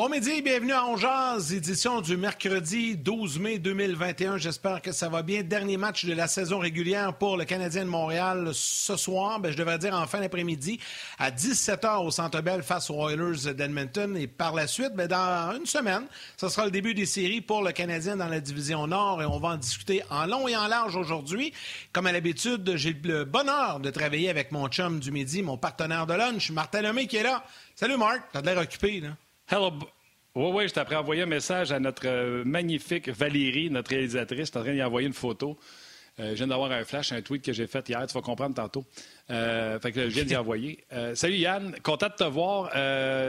Bon midi, bienvenue à Ongeaz, édition du mercredi 12 mai 2021. J'espère que ça va bien. Dernier match de la saison régulière pour le Canadien de Montréal ce soir. Ben, je devrais dire en fin d'après-midi à 17h au Centre Bell face aux Oilers d'Edmonton. Et par la suite, ben, dans une semaine, ce sera le début des séries pour le Canadien dans la division Nord et on va en discuter en long et en large aujourd'hui. Comme à l'habitude, j'ai le bonheur de travailler avec mon chum du midi, mon partenaire de lunch, Martin Lemay qui est là. Salut Marc, t'as l'air occupé là. Hello. Oui, oui, je t'ai envoyé un message à notre euh, magnifique Valérie, notre réalisatrice. Je suis en train d'y envoyer une photo. Euh, je viens d'avoir un flash, un tweet que j'ai fait hier. Tu vas comprendre tantôt. Euh, fait que je viens d'y envoyer. salut Yann, content de te voir.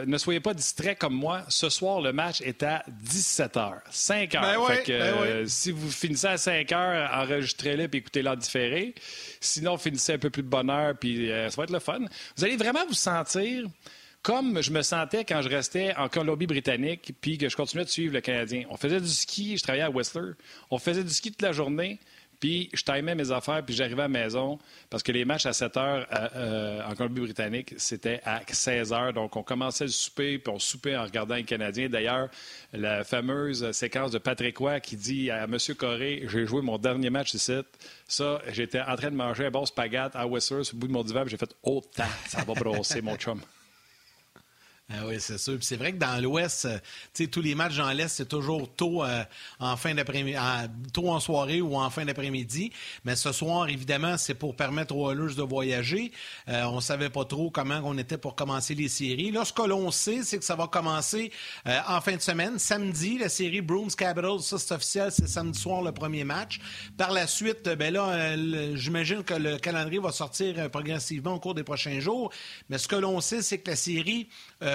ne soyez pas distrait comme moi. Ce soir, le match est à 17h. 5 h. Ben fait que, ben Si vous finissez à 5 h, enregistrez-le et écoutez-le en différé. Sinon, finissez un peu plus de bonheur puis ça va être le fun. Vous allez vraiment vous sentir comme je me sentais quand je restais en Colombie-Britannique puis que je continuais de suivre le Canadien. On faisait du ski, je travaillais à Whistler. On faisait du ski toute la journée. Puis je timais mes affaires, puis j'arrivais à la maison parce que les matchs à 7 heures euh, en Colombie-Britannique, c'était à 16 heures. Donc on commençait le souper, puis on soupait en regardant les Canadiens. D'ailleurs, la fameuse séquence de Patrick Roy qui dit à M. Corré J'ai joué mon dernier match ici. Ça, j'étais en train de manger un bon spaghette à Whistler sur le bout de mon divan, j'ai fait Oh, ça va brosser, mon chum. Ah oui, c'est sûr. c'est vrai que dans l'Ouest, euh, tous les matchs dans l'Est, c'est toujours tôt euh, en fin d'après-midi, tôt en soirée ou en fin d'après-midi. Mais ce soir, évidemment, c'est pour permettre aux Oilers de voyager. Euh, on savait pas trop comment on était pour commencer les séries. Là, ce que l'on sait, c'est que ça va commencer en fin de semaine, samedi, la série Bruins Capitals. Ça, c'est officiel, c'est samedi soir le premier match. Par la suite, ben là, j'imagine que le calendrier va sortir progressivement au cours des prochains jours. Mais ce que l'on sait, c'est que la série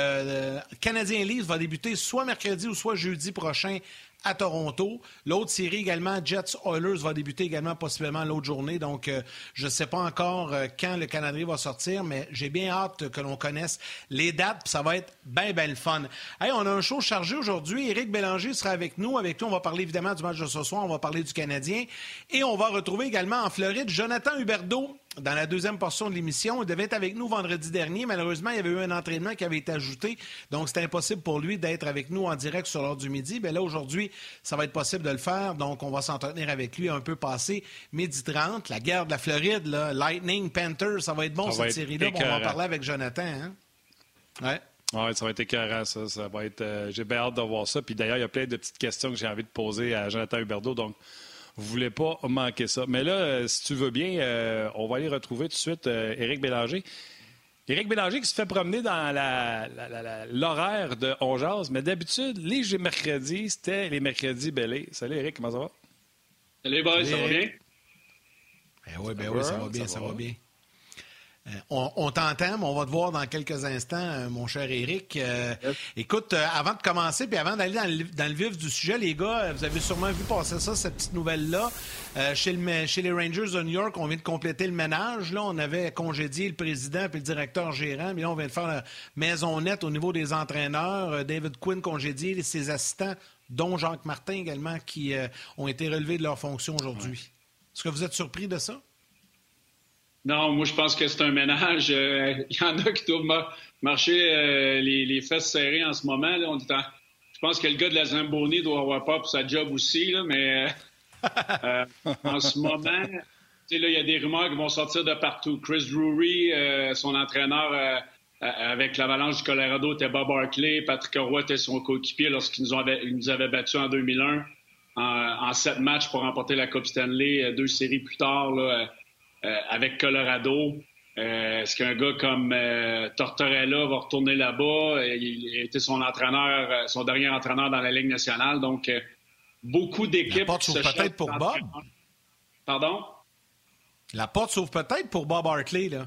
euh, Canadien Leafs va débuter soit mercredi ou soit jeudi prochain à Toronto. L'autre série également, Jets Oilers, va débuter également possiblement l'autre journée. Donc, euh, je ne sais pas encore euh, quand le Canadien va sortir, mais j'ai bien hâte que l'on connaisse les dates. Ça va être bien, bien le fun. On a un show chargé aujourd'hui. Éric Bélanger sera avec nous. Avec nous, on va parler évidemment du match de ce soir. On va parler du Canadien. Et on va retrouver également en Floride Jonathan Huberdeau dans la deuxième portion de l'émission. Il devait être avec nous vendredi dernier. Malheureusement, il y avait eu un entraînement qui avait été ajouté. Donc, c'était impossible pour lui d'être avec nous en direct sur l'heure du midi. Bien là, aujourd'hui, ça va être possible de le faire. Donc, on va s'entretenir avec lui un peu passé midi 30. La guerre de la Floride, Lightning, Panthers, ça va être bon cette série-là. on va en parler avec Jonathan. Hein? Ouais. Oui, ça va être écœurant, ça. ça va être, euh, j'ai bien hâte de voir ça. Puis d'ailleurs, il y a plein de petites questions que j'ai envie de poser à Jonathan Huberdeau. Donc, vous voulez pas manquer ça. Mais là, euh, si tu veux bien, euh, on va aller retrouver tout de suite euh, Éric Bélanger. Éric Bélanger qui se fait promener dans l'horaire de On mais d'habitude, les mercredis, c'était les mercredis belés. Salut Éric, comment ça va? Salut boys, ça va bien? Ben oui, ben oui, ça va bien, ça va bien. Euh, on, t'entend, mais on va te voir dans quelques instants, euh, mon cher Eric. Euh, écoute, avant de commencer, puis avant d'aller dans, le, vif du sujet, les gars, vous avez sûrement vu passer ça, cette petite nouvelle-là. chez, les Rangers de New York, on vient de compléter le ménage. Là, on avait congédié le président puis le directeur gérant, mais là, on vient de faire la maison nette au niveau des entraîneurs. David Quinn congédié, ses assistants, dont Jacques Martin également, qui ont été relevés de leurs fonctions aujourd'hui. Est-ce que vous êtes surpris de ça? Non, moi, je pense que c'est un ménage. Euh, il y en a qui doivent marcher euh, les, fesses serrées en ce moment. Là. On Je pense que le gars de la Zamboni doit avoir peur pour sa job aussi, là, mais euh, en ce moment, il y a des rumeurs qui vont sortir de partout. Chris Drury, son entraîneur avec l'Avalanche du Colorado, était Bob Barkley. Patrick Roy était son coéquipier lorsqu'il nous, avait, nous avait battus en 2001 en, sept matchs pour remporter la Coupe Stanley. Deux séries plus tard, là, avec Colorado. Euh, est-ce qu'un gars comme euh, Tortorella va retourner là-bas? Il était son entraîneur, son dernier entraîneur dans la Ligue nationale. Donc, beaucoup d'équipes. La porte s'ouvre peut-être pour Bob. Pardon? La porte s'ouvre peut-être pour Bob Hartley, là.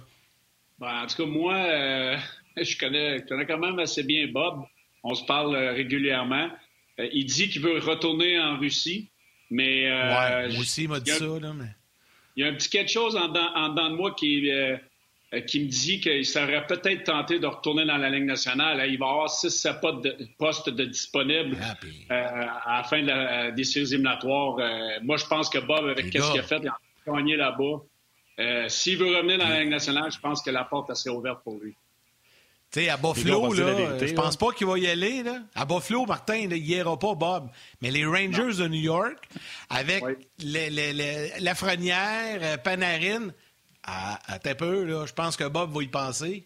Ben, en tout cas, moi, je, connais, quand même assez bien Bob. On se parle régulièrement. il dit qu'il veut retourner en Russie, mais... ouais, moi aussi, il m'a dit ça, là, mais il y a un petit quelque chose en dedans, de moi qui, euh, euh, qui me dit qu'il serait peut-être tenté de retourner dans la Ligue nationale. Il va y avoir 6-7 postes de disponibles ah, euh, à la fin des séries éliminatoires. moi, je pense que Bob, avec ce qu'il a fait, il a gagné là-bas. S'il veut revenir dans la Ligue nationale, je pense que la porte est assez ouverte pour lui. Tu sais, à Buffalo, là, je pense pas qu'il va y aller. Là. À Buffalo, Martin, il n'y ira pas, Bob. Mais les Rangers de New York, avec les, les, Lafrenière, euh, Panarin, à, à peu, là, je pense que Bob va y penser.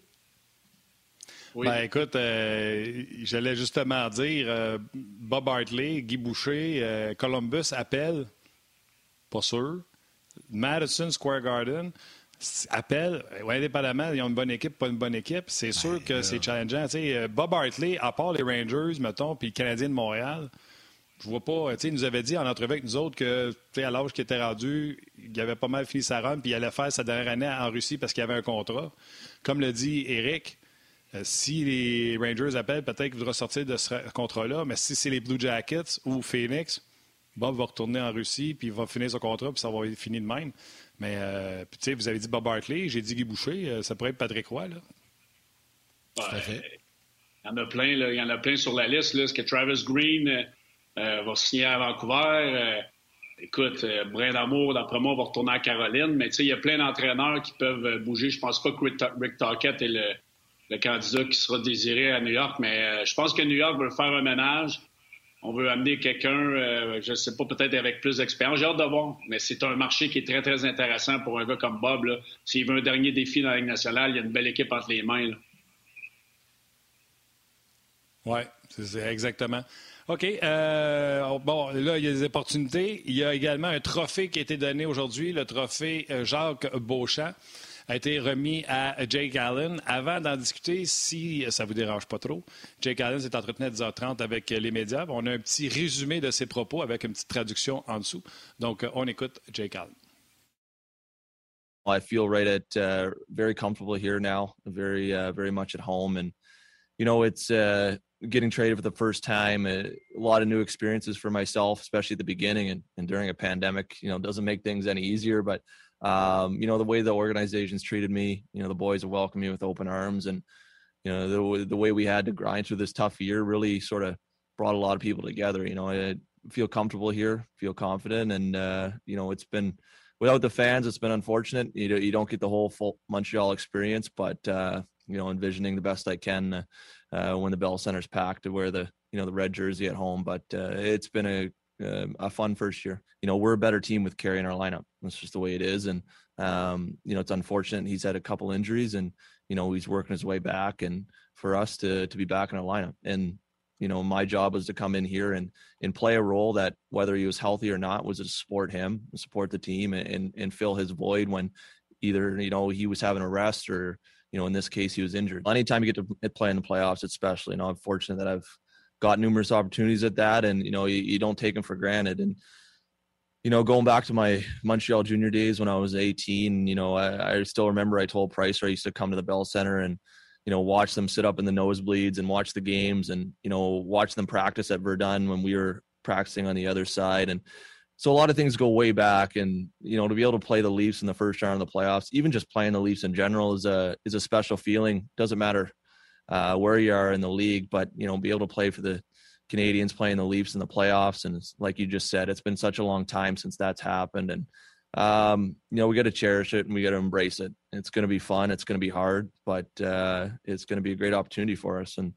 Oui. Ben, écoute, euh, j'allais justement dire, euh, Bob Hartley, Guy Boucher, Columbus appelle, pas sûr. Madison Square Garden, appelle, indépendamment, ils ont une bonne équipe, pas une bonne équipe, c'est ben, sûr que c'est challengeant. Euh, Bob Hartley, à part les Rangers, mettons, puis le Canadien de Montréal, je vois pas. Il nous avait dit en entrevue avec nous autres que, à l'âge qu'il était rendu, il avait pas mal fini sa run, puis il allait faire sa dernière année en Russie parce qu'il avait un contrat. Comme le dit Eric, euh, si les Rangers appellent, peut-être qu'il voudra sortir de ce contrat-là, mais si c'est les Blue Jackets ou Phoenix, Bob va retourner en Russie, puis il va finir son contrat, puis ça va être fini de même. Mais, euh, tu sais, vous avez dit Bob Hartley, j'ai dit Guy Boucher, euh, ça pourrait être Patrick Roy, là. Il y en a plein, là. Il y en a plein sur la liste, là. Est-ce que Travis Green euh, va signer à Vancouver? écoute, Brin d'Amour, d'après moi, va retourner à Caroline. Mais, tu sais, il y a plein d'entraîneurs qui peuvent bouger. Je pense pas que Rick Tockett est le, le, candidat qui sera désiré à New York, mais je pense que New York veut faire un ménage on veut amener quelqu'un, euh, je ne sais pas, peut-être avec plus d'expérience. J'ai hâte de voir, mais c'est un marché qui est très, très intéressant pour un gars comme Bob. S'il veut un dernier défi dans la Ligue nationale, il y a une belle équipe entre les mains. Oui, c'est exactement. OK. Euh, bon, là, il y a des opportunités. Il y a également un trophée qui a été donné aujourd'hui, le trophée euh, Jacques Beauchamp a été remis à Jake Allen. Avant d'en discuter, si ça ne vous dérange pas trop, Jake Allen s'est entretenu à 10h30 avec les médias. On a un petit résumé de ses propos avec une petite traduction en dessous. Donc, on écoute Jake Allen. I feel right at uh, very comfortable here now, very uh, very much at home, and you know it's uh, getting traded for the first time. A, a, lot of new experiences for myself, especially at the beginning and, and during a pandemic. You know, doesn't make things any easier, but um, you know, the way the organization's treated me, you know, the boys have welcomed me with open arms and, you know, the, the way we had to grind through this tough year really sort of brought a lot of people together. You know, I feel comfortable here, feel confident. And, uh, you know, it's been, without the fans, it's been unfortunate. You know, you don't get the whole full Montreal experience, but, uh, you know, envisioning the best I can uh, when the Bell Center's packed to wear the, you know, the red jersey at home. But uh, it's been a uh, a fun first year. You know, we're a better team with Kerry in our lineup. That's just the way it is. And, um, you know, it's unfortunate he's had a couple injuries and, you know, he's working his way back and for us to, to be back in our lineup. And, you know, my job was to come in here and, and play a role that whether he was healthy or not was to support him, support the team and, and, and fill his void when either, you know, he was having a rest or, you know, in this case, he was injured. Anytime you get to play in the playoffs, especially, you know, I'm fortunate that I've got numerous opportunities at that, and you know you, you don't take them for granted. And you know, going back to my Montreal junior days when I was 18, you know, I, I still remember I told Price I used to come to the Bell Center and you know watch them sit up in the nosebleeds and watch the games and you know watch them practice at Verdun when we were practicing on the other side and so a lot of things go way back and you know to be able to play the Leafs in the first round of the playoffs even just playing the Leafs in general is a is a special feeling doesn't matter uh, where you are in the league, but you know, be able to play for the Canadians playing the Leafs in the playoffs. And like you just said, it's been such a long time since that's happened. And, um, you know, we got to cherish it and we got to embrace it. It's going to be fun. It's going to be hard, but uh, it's going to be a great opportunity for us. And,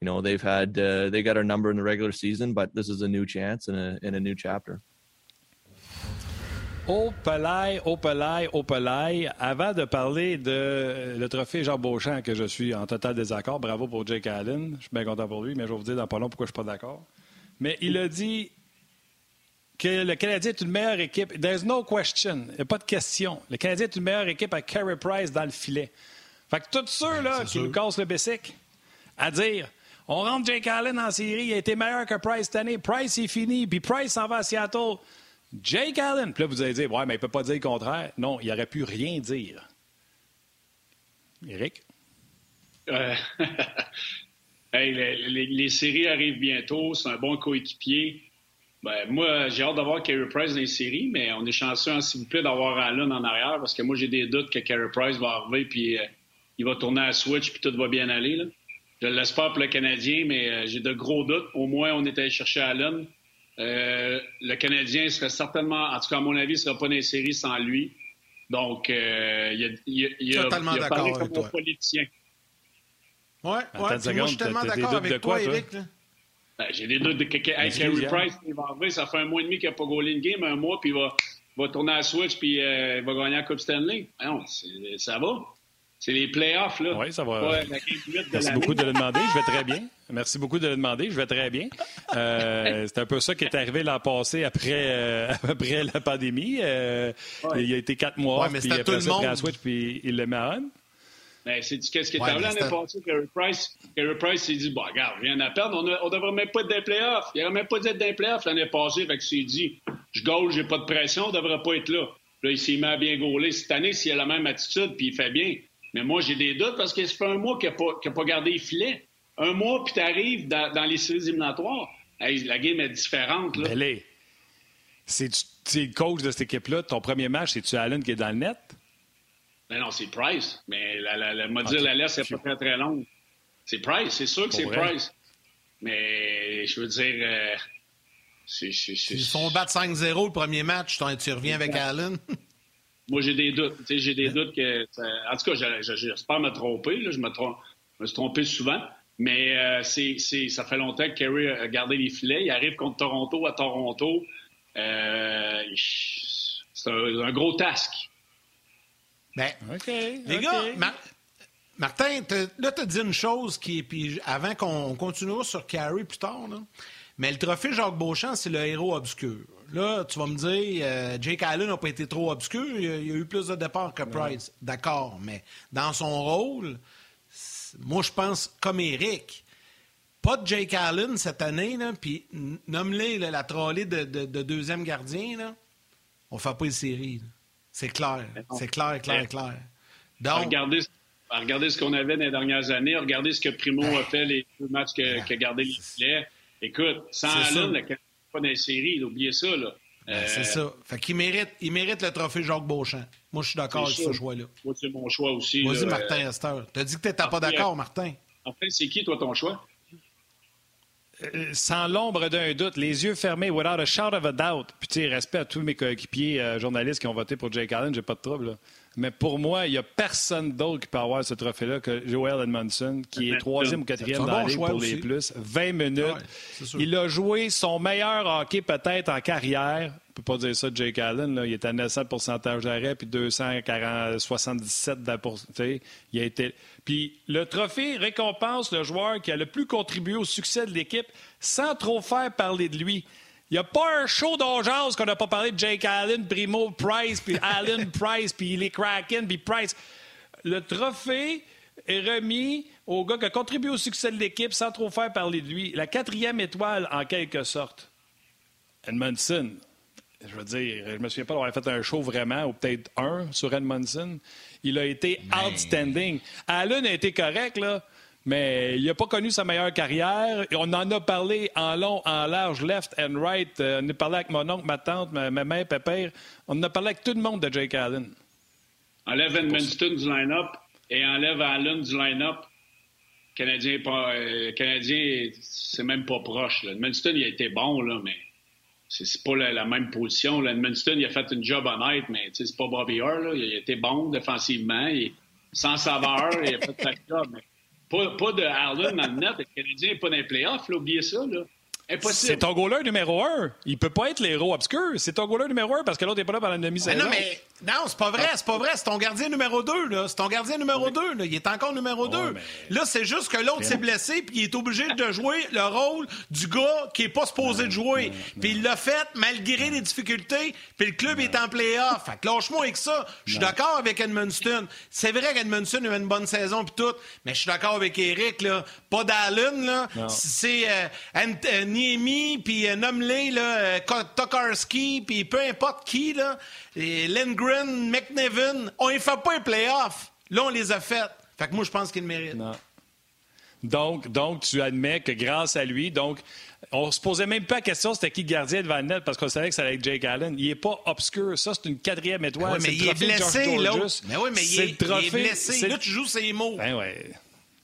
you know, they've had, uh, they got our number in the regular season, but this is a new chance and a, and a new chapter. Au Pelay, au Pelay, au Pelay. Avant de parler de le trophée Jean Beauchamp, que je suis en total désaccord, bravo pour Jake Allen. Je suis bien content pour lui, mais je vais vous dire dans pas long pourquoi je suis pas d'accord. Mais il a dit que le Canadien est une meilleure équipe. There's no question. Il n'y a pas de question. Le Canadien est une meilleure équipe à Carey Price dans le filet. Fait que tous ceux-là qui nous cassent le bessic à dire on rentre Jake Allen en série, il a été meilleur que Price cette année. Price est fini, puis Price s'en va à Seattle. Jake Allen. Puis là, vous allez dire, ouais, mais il ne peut pas dire le contraire. Non, il n'aurait pu rien dire. Éric? Euh, les, séries arrivent bientôt. C'est un bon coéquipier. Ben, moi, j'ai hâte d'avoir Carey Price dans les séries, mais on est chanceux, hein, s'il vous plaît, d'avoir Allen en arrière parce que moi, j'ai des doutes que Carey Price va arriver puis euh, il va tourner à switch puis tout va bien aller. Là. Je l'espère pour le Canadien, mais euh, j'ai de gros doutes. Au moins, on est allé chercher Allen. Euh, le Canadien serait certainement, en tout cas à mon avis, ne serait pas dans les séries sans lui. Donc, euh, il y a, y a, y a, Totalement d'accord avec toi. politicien. Ouais, ouais. moi, je suis tellement d'accord avec toi, Eric. Ben, J'ai des doutes de que, hey, Carey Price, il va arriver, ça fait un mois et demi qu'il n'a pas goalé une game, un mois, puis il va, va tourner à la Switch, puis euh, il va gagner la Coupe Stanley. non, ça va. C'est les playoffs, là. Oui, ça va. Merci beaucoup de le demander. Je vais très bien. Merci beaucoup de le demander. Je vais très bien. Euh, c'est un peu ça qui est arrivé l'an passé après, euh, après la pandémie. Euh, il a été quatre mois, ouais, puis après ça, il a Switch, puis il le met en ben, c'est qu'est-ce qui est arrivé l'année passée, Carey Price? Carey Price s'est dit, bon, regarde, rien à perdre. On ne devrait même pas être dans les playoffs. Il n'y aurait même pas d'être dans les playoffs l'année passée. Fait que s'est dit, je gaule, j'ai pas de pression, on ne devrait pas être là. Là, il s'est mis à bien gauler. Cette année, s'il a la même attitude, puis il fait bien, mais moi, j'ai des doutes parce que ça fait un mois qu'il n'a pas, pas, gardé le filet. Un mois, puis tu arrives dans, dans, les séries éliminatoires. la game est différente. Là. C'est le coach de cette équipe-là. Ton premier match, c'est-tu Allen qui est dans le net? Ben non, c'est Price. Mais la, la, la, okay. la laisse n'est pas très, très longue. C'est Price, c'est sûr que c'est Price. Mais je veux dire. Euh, Ils font battre 5-0 le premier match, tu reviens avec Allen. moi, j'ai des doutes. J'ai des doutes que. En tout cas, j'espère me tromper. Là. Je, me trompe, je me suis trompé souvent. Mais euh, c'est, ça fait longtemps que Kerry a gardé les filets. Il arrive contre Toronto à Toronto. Euh, c'est un, gros task. Ben, OK. Les gars, Martin, là, tu as dit une chose qui. Puis avant qu'on continue sur Carey plus tard, là, mais le trophée Jacques Beauchamp, c'est le héros obscur. Là, tu vas me dire, euh, Jake Allen n'a pas été trop obscur. Il y, a, eu plus de départs que Price. D'accord, mais dans son rôle, moi, je pense comme Eric. Pas de Jake Allen cette année, puis nomme-les la trollée de, deuxième gardien. Là, on ne fait pas une série. C'est clair. C'est clair, clair, clair. Donc, regardez, regardez ce qu'on avait dans les dernières années. Regardez ce que Primo a fait les deux matchs qu'il a gardé les filets. Écoute, sans Allen, le pas dans les séries, oubliez ça. Là. Ben, c'est euh, ça. Fait qu'il mérite, il mérite le trophée Jacques Beauchamp. Moi, je suis d'accord avec ce choix-là. Moi, c'est mon choix aussi. Vas-y, Martin Esther. Tu as dit que tu n'étais pas d'accord, Martin. En fait, c'est qui, toi, ton choix? Euh, sans l'ombre d'un doute, les yeux fermés, without a shout of a doubt. Puis, tu sais, respect à tous mes coéquipiers euh, journalistes qui ont voté pour Jake Allen, j'ai pas de trouble. Là. Mais pour moi, il n'y a personne d'autre qui peut avoir ce trophée-là que Joel Edmondson, qui est troisième ou quatrième dans la pour les plus. 20 minutes. il a joué son meilleur hockey peut-être en carrière. On peut pas dire ça de Jake Allen. Là. Il était à 900 pourcentage d'arrêt, puis 277 Il a été... Puis le trophée récompense le joueur qui a le plus contribué au succès de l'équipe sans trop faire parler de lui. Il n'y a pas un show d'urgence qu'on n'a pas parlé de Jake Allen, Primo Price, puis Allen Price, puis les Kraken, puis Price. Le trophée est remis au gars qui a contribué au succès de l'équipe sans trop faire parler de lui. La quatrième étoile, en quelque sorte. Edmondson. Je veux dire, je me souviens pas d'avoir fait un show vraiment, ou peut-être un sur Edmondson. Il a été outstanding. Allen a été correct, là. Mais il n'a pas connu sa meilleure carrière. On en a parlé en long, en large, left and right. Euh, on a parlé avec mon oncle, ma tante, ma, mère, pépère. On en a parlé avec tout le monde de Jake Allen. Enlève Edmundston du line-up et enlève Allen du line-up. Canadien, euh, Canadien c'est même pas proche. Là. Edmundston, il a été bon, là, mais c'est pas la, même position. Là. Edmundston, il a fait une job honnête, mais c'est pas Bobby Orr. Il a été bon défensivement. sans saveur, il a fait sa job. Mais pas, pas de Allen dans le net. Le Canadien n'est pas dans les playoffs, là, oubliez ça. Là. C'est ton goaler numéro un. Il peut pas être l'héros obscur. C'est ton goaler numéro un parce que l'autre n'est pas là pendant la demi-saison. Non, mais non, c'est pas vrai, c'est pas vrai. C'est ton gardien numéro 2, là. C'est ton gardien numéro 2, Il est encore numéro 2. Là, c'est juste que l'autre s'est blessé puis il est obligé de jouer le rôle du gars qui est pas supposé de jouer. Puis il l'a fait malgré les difficultés, puis le club est en play-off. Fait que lâche-moi avec ça. Je suis d'accord avec Edmundston. C'est vrai qu'Edmundston a eu une bonne saison puis tout, mais je suis d'accord avec Eric, là. Pas d'Allen, là. C'est euh, euh, Niemi puis euh, Nomley, là, euh, Tokarski, puis peu importe qui, là. Et Lindgren, McNevin, on ne fait pas un playoff. Là, on les a faites. Fait que moi, je pense qu'il mérite. Non. Donc, donc, tu admets que grâce à lui, donc, on se posait même pas la question c'était qui le gardien devant le net parce qu'on savait que ça allait être Jake Allen. Il n'est pas obscur. Ça, c'est une quatrième étoile. Ben oui, mais il est blessé, là. Mais oui, mais il est, il est blessé. Là, tu joues ses mots. Ben ouais.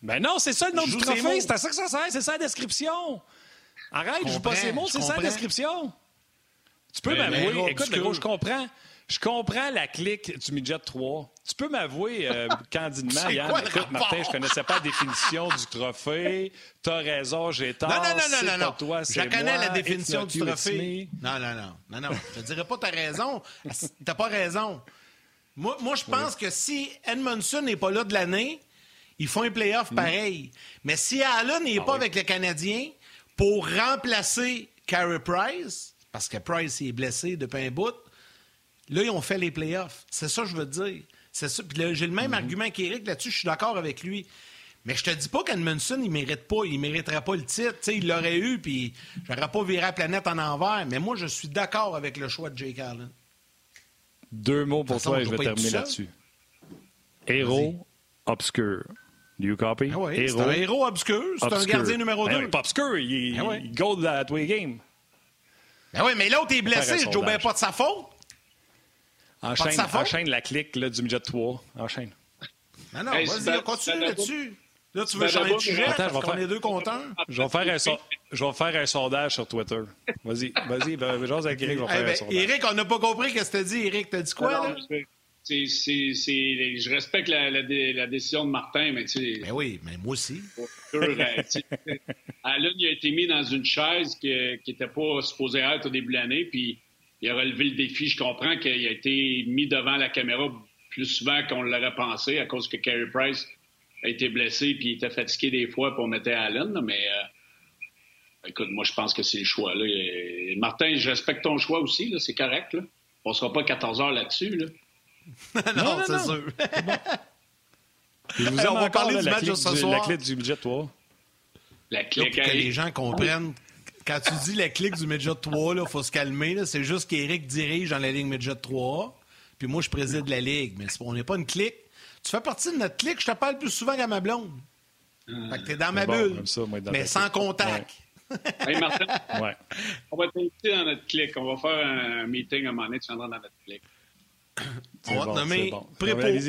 Ben non, c'est ça le nom du trophée. C'est à ça que ça sert. C'est ça la description. Arrête, je joue pas ses mots. C'est ça la description. Tu peux m'avouer. Écoute, le gros, je comprends. Je comprends la clique du midget 3. Tu peux m'avouer euh, candidement, Yann, écoute, Martin, je connaissais pas la définition du trophée. T'as raison, j'ai tort. Non, non, non, non, non, non. Toi, je connais la définition du trophée. Non, non, non, non, non. Je dirais pas t'as raison. T'as pas raison. Moi, moi je pense que si Edmondson n'est pas là de l'année, ils font un playoff mm. pareil. Mais si Allen n'est ah pas avec le Canadien pour remplacer Carey Price, parce que Price est blessé depuis un bout, là, ils ont fait les playoffs. C'est ça que je veux te dire. C'est ça. j'ai le même mm-hmm. argument qu'Éric là-dessus, je suis d'accord avec lui. Mais je te dis pas qu'Edmondson, il mérite pas, il mériterait pas le titre. il l'aurait eu, puis j'aurais pas viré la planète en envers. Mais moi, je suis d'accord avec le choix de Jake Allen. Deux mots pour toi et je vais terminer là-dessus. Héros obscur. Do you copy? Ah c'est un héros obscur. C'est un gardien numéro 2. Ben pas obscur, il, ah il gold à tous les games. Ben oui, mais l'autre est blessé. Je ne pas de sa faute. Enchaîne, enchaîne la clique là, du midget 3. Enchaîne. Non, non, vas-y, continue là-dessus. Là, tu veux changer de sujet? Attends, parce qu'on est deux contents. Je vais, faire un je vais faire un sondage sur Twitter. Vas-y, vas-y, ben, j'ose avec Eric, je vais faire ben, un sondage. Eric, on n'a pas compris ce que tu as dit. Eric, t'as dit quoi, là? C'est, je respecte la, la, décision de Martin, mais tu sais. Mais oui, mais moi aussi. Allen, il a été mis dans une chaise qui n'était pas supposée être au début de l'année, puis il a relevé le défi. Je comprends qu'il a été mis devant la caméra plus souvent qu'on l'aurait pensé à cause que Carey Price a été blessé puis il était fatigué des fois pour mettre Allen. Mais euh, écoute, moi, je pense que c'est le choix. Là. Martin, je respecte ton choix aussi. C'est correct. Là. On ne sera pas 14 heures là-dessus. Là. non, c'est sûr. vous on va parler du match de ce soir. La clé du budget, toi. La clé que les gens comprennent quand tu dis la clique du Midget 3, il faut se calmer. C'est juste qu'Éric dirige dans la ligne Midget 3, puis moi, je préside la ligue. Mais on n'est pas une clique. Tu fais partie de notre clique, je te parle plus souvent qu'à ma blonde. Euh, fait que t'es dans ma bulle, mais sans contact. hey Martin, ouais. on va t'inviter dans notre clique. On va faire un meeting à un moment donné, tu viendras dans notre clique. On va te nommer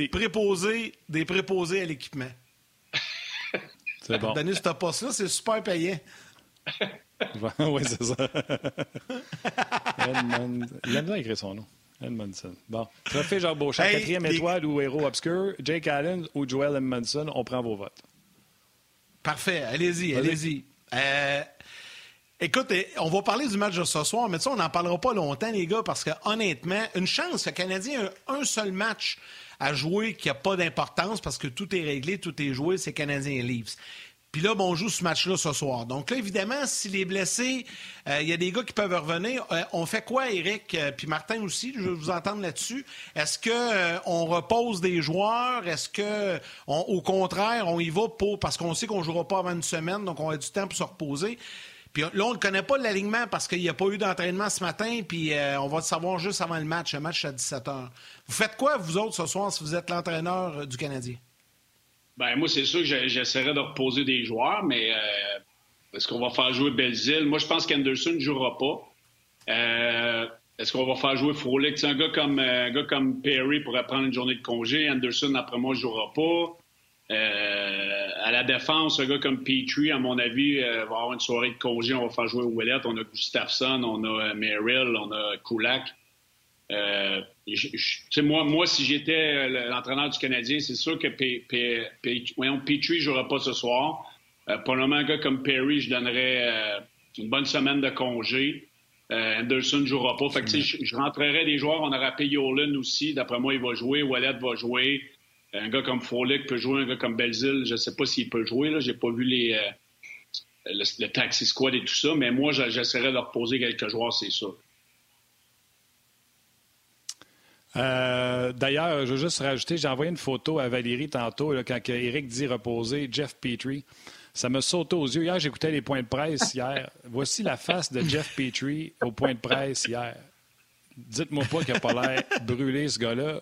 préposé, des préposés à l'équipement. C'est bon. Donner ce poste-là, c'est super payant. oui, c'est ça. Edmond... Il a bien écrit son nom. Edmondson. Bon. Trophée Jacques Beauchamp, quatrième étoile ou héros obscur. Jake Allen ou Joel Edmondson. On prend vos votes. Parfait. Allez-y, allez-y. Euh, écoute, on va parler du match de ce soir, mais ça, on n'en parlera pas longtemps, les gars, parce que honnêtement, une chance, le Canadien a un seul match à jouer qui n'a pas d'importance parce que tout est réglé, tout est joué, c'est Canadien Leafs. Puis là, bon, on joue ce match-là ce soir. Donc là, évidemment, s'il est blessé, il y a des gars qui peuvent revenir. Euh, on fait quoi, Eric? Euh, puis Martin aussi, je veux vous entendre là-dessus. Est-ce qu'on euh, repose des joueurs? Est-ce que, au contraire, on y va pour parce qu'on sait qu'on ne jouera pas avant une semaine, donc on a du temps pour se reposer? Puis là, on ne connaît pas l'alignement parce qu'il n'y a pas eu d'entraînement ce matin, puis on va le savoir juste avant le match, le match à 17 h. Vous faites quoi, vous autres, ce soir, si vous êtes l'entraîneur du Canadien? Ben moi, c'est sûr que j'essaierai de reposer des joueurs, mais euh, est-ce qu'on va faire jouer Belzile? Moi, je pense qu'Anderson ne jouera pas. Euh, est-ce qu'on va faire jouer Frolic? Un gars comme euh, un gars comme Perry pourrait prendre une journée de congé. Anderson, après moi, ne jouera pas. à la défense, un gars comme Petrie, à mon avis, va avoir une soirée de congé. On va faire jouer Ouellet. On a Gustafsson, on a Merrill, on a Kulak. Moi, moi, si j'étais euh, l'entraîneur du Canadien, c'est sûr que P, P, Petrie ne jouera pas ce soir. Euh, pour le moment, un gars comme Perry, je donnerais euh, une bonne semaine de congé. Anderson ne jouera pas. Fait que, je, rentrerai des joueurs. On aura payé Olin aussi. D'après moi, il va jouer. Wallet va jouer. Un gars comme Frolic peut jouer. Un gars comme Belzil, je ne sais pas s'il peut jouer. Je n'ai pas vu le, le, taxi squad et tout ça. Mais moi, j'essaierai de reposer quelques joueurs, c'est ça. Euh, d'ailleurs, je veux juste rajouter, j'ai envoyé une photo à Valérie tantôt, quand Eric dit reposer Jeff Petrie. Ça me saute aux yeux. Hier, j'écoutais les points de presse hier. Voici la face de Jeff Petrie au point de presse hier. Dites-moi pas qu'il n'a pas l'air brûlé, ce gars-là.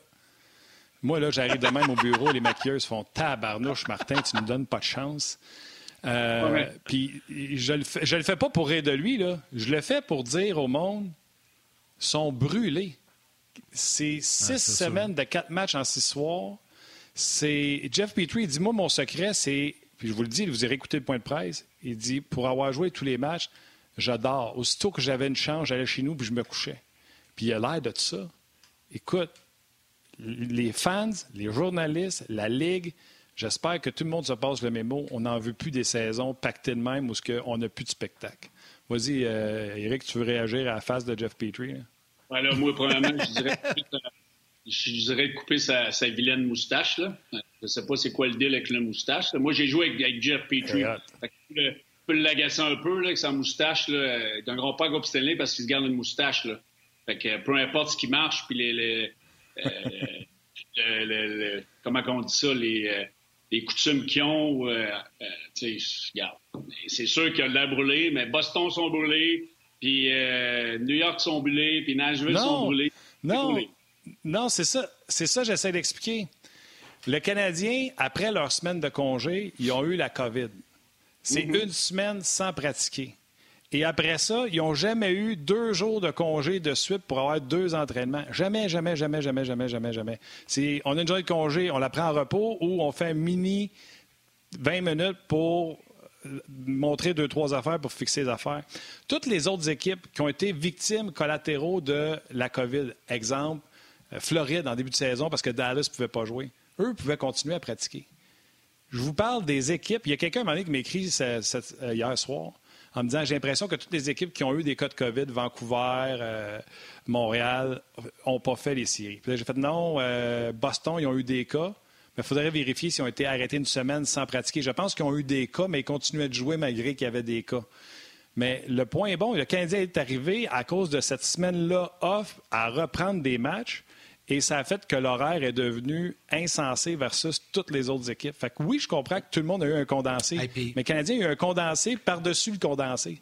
Moi, là, j'arrive de même au bureau, les maquilleuses font tabarnouche, Martin, tu ne nous donnes pas de chance. Euh, puis je le, fais, je le fais pas pour rire de lui, là. Je le fais pour dire au monde, sont brûlés. C'est six semaines de quatre matchs en six soirs. C'est Jeff Petrie, il dit Moi, mon secret, c'est. Puis je vous le dis, vous irez écouter le point de presse. Il dit Pour avoir joué tous les matchs, j'adore. Aussitôt que j'avais une chance, j'allais chez nous puis je me couchais. Puis il a l'air de ça. écoute, les fans, les journalistes, la Ligue, j'espère que tout le monde se passe le mémo. On n'en veut plus des saisons pactées de même où on n'a plus de spectacle. Vas-y, euh, Eric, tu veux réagir à la face de Jeff Petrie? Là? moi, premièrement, je dirais, je dirais couper sa, vilaine moustache. Là. Je sais pas c'est quoi le deal avec la moustache. Moi, j'ai joué avec, Jeff Petrie. Je peux l'agacer un peu là, avec sa moustache. Là. un grand pas Stanley parce qu'il se garde une moustache. Là. Fait que peu importe ce qui marche, puis les, euh, comment on dit ça, les, euh, les coutumes qu'ils ont, euh, c'est sûr qu'il y a de l'air brûlé, mais Boston sont brûlés, puis New York sont brûlés, puis Nashville sont brûlés. Non, non, c'est ça, c'est ça, j'essaie d'expliquer. Le Canadien, après leur semaine de congé, ils ont eu la COVID. C'est mm-hmm. une semaine sans pratiquer. Et après ça, ils n'ont jamais eu deux jours de congé de suite pour avoir deux entraînements. Jamais, jamais, jamais, jamais, jamais, jamais, jamais. on a une journée de congé, on la prend en repos ou on fait un mini 20 minutes pour montrer deux, trois affaires pour fixer les affaires. Toutes les autres équipes qui ont été victimes collatéraux de la COVID, exemple, euh, Floride en début de saison parce que Dallas ne pouvait pas jouer, eux pouvaient continuer à pratiquer. Je vous parle des équipes. Il y a quelqu'un qui m'a écrit euh, hier soir en me disant j'ai l'impression que toutes les équipes qui ont eu des cas de COVID, Vancouver, euh, Montréal, n'ont pas fait les séries. Puis j'ai fait non, Boston, ils ont eu des cas. Mais il faudrait vérifier s'ils ont été arrêtés une semaine sans pratiquer. Je pense qu'ils ont eu des cas, mais ils continuaient de jouer malgré qu'il y avait des cas. Mais le point est bon. Le Canadien est arrivé à cause de cette semaine-là off à reprendre des matchs. Et ça a fait que l'horaire est devenu insensé versus toutes les autres équipes. Fait que oui, je comprends que tout le monde a eu un condensé. mais le Canadien a eu un condensé par-dessus le condensé.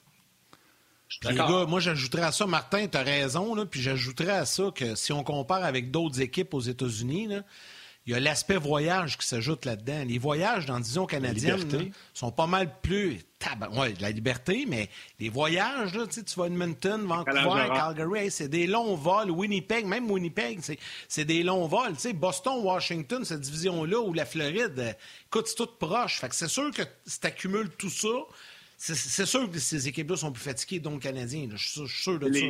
Les gars, moi, j'ajouterais à ça, Martin, tu as raison, là, puis j'ajouterais à ça que si on compare avec d'autres équipes aux États-Unis, il y a l'aspect voyage qui s'ajoute là-dedans. Les voyages dans division canadienne sont pas mal plus. Oui, la liberté, mais les voyages, là, tu vas à Edmonton, Vancouver, Calgary, c'est des longs vols. Winnipeg, même Winnipeg, c'est des longs vols. Boston, Washington, cette division-là, ou la Floride, euh, écoute, c'est tout proche. Fait que c'est sûr que si tu accumules tout ça, c'est sûr que ces équipes-là sont plus fatiguées, donc Canadiens. Je suis sûr de ça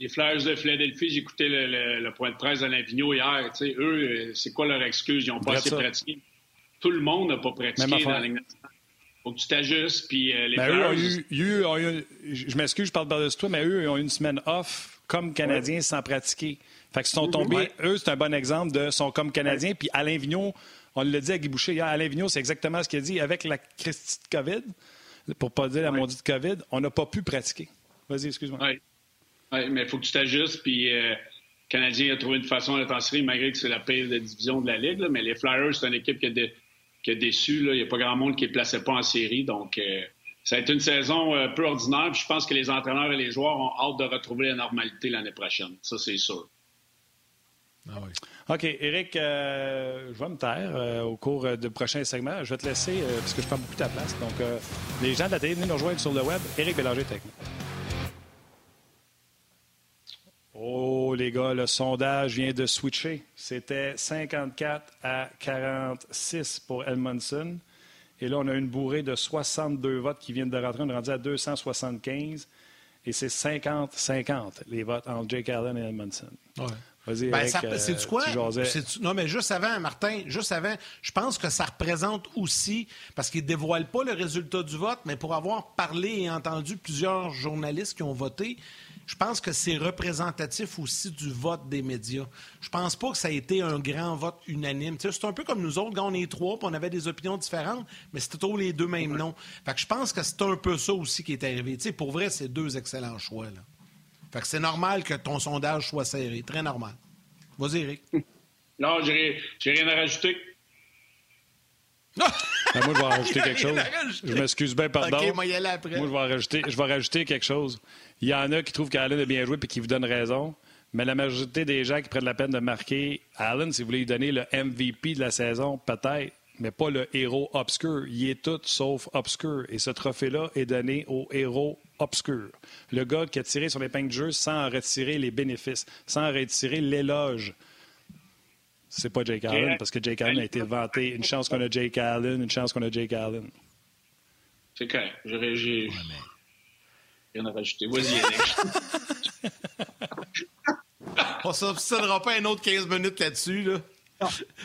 les Flyers de Philadelphie, j'écoutais le, le, point de presse d'Alain hier. eux, euh, c'est quoi leur excuse? Ils n'ont pas assez pratiqué. Tout le monde n'a pas pratiqué dans la Ligue faut que tu t'ajustes. Puis euh, les ben, Flyers... eux ont eu, je m'excuse, je parle de toi, mais eux, ils ont eu une semaine off comme Canadiens sans pratiquer. Fait que sont tombés, eux, c'est un bon exemple de sont comme Canadiens. Puis Alain Vigneault, on l'a dit à Guy Boucher hier, Alain Vigneault, c'est exactement ce qu'il a dit. Avec la crise de COVID, pour ne pas dire la maudite COVID, on n'a pas pu pratiquer. Vas-y, excuse-moi. Mais il faut que tu t'ajustes. Puis, euh, le Canadien a trouvé une façon en série, malgré que c'est la pire de division de la Ligue. mais les Flyers, c'est une équipe qui a, déçu. Il n'y a pas grand monde qui ne plaçait pas en série. Donc, euh, ça a été une saison euh, peu ordinaire. Puis je pense que les entraîneurs et les joueurs ont hâte de retrouver la normalité l'année prochaine. Ça, c'est sûr. Ah. OK. Eric, je vais me taire au cours du prochain segment. Je vais te laisser, parce que je prends beaucoup de ta place. Donc, les gens de la télé, venez nous rejoindre sur le web. Eric Bélanger, technique. Oh, les gars, le sondage vient de switcher. C'était 54 à 46 pour Edmondson. Et là, on a une bourrée de 62 votes qui viennent de rentrer. On est rendu à 275. Et c'est 50-50, les votes entre Jake Allen et Edmondson. Ouais. Vas-y, ben, c'est du quoi? non, mais juste avant, Martin, juste avant, je pense que ça représente aussi, parce qu'ils ne dévoilent pas le résultat du vote, mais pour avoir parlé et entendu plusieurs journalistes qui ont voté, je pense que c'est représentatif aussi du vote des médias. Je pense pas que ça a été un grand vote unanime. c'est un peu comme nous autres, quand on est trois, puis on avait des opinions différentes, mais c'était tous les deux mêmes noms. Fait que je pense que c'est un peu ça aussi qui est arrivé. pour vrai, c'est deux excellents choix. Là. Fait que c'est normal que ton sondage soit serré. Très normal. Vas-y, Eric. Non, j'ai rien à rajouter. Ben, moi, je vais rajouter quelque chose. Je m'excuse bien, pardon. moi, y après. moi, je vais, rajouter, je vais rajouter quelque chose. Il y en a qui trouvent qu'Allen a bien joué et qui vous donnent raison. Mais la majorité des gens qui prennent la peine de marquer Allen, si vous voulez lui donner le MVP de la saison, peut-être, mais pas le héros obscur. Il est tout sauf obscur. Et ce trophée-là est donné au héros obscur. Le gars qui a tiré son épingle de jeu sans en retirer les bénéfices, sans en retirer l'éloge. C'est pas Jake Allen, parce que Jake Allen a été vanté. Une chance qu'on a Jake Allen, une chance qu'on a Jake Allen. C'est correct. J'ai ouais, rien à rajouter. Vas-y, On on s'obstinera pas un autre 15 minutes là-dessus. Là.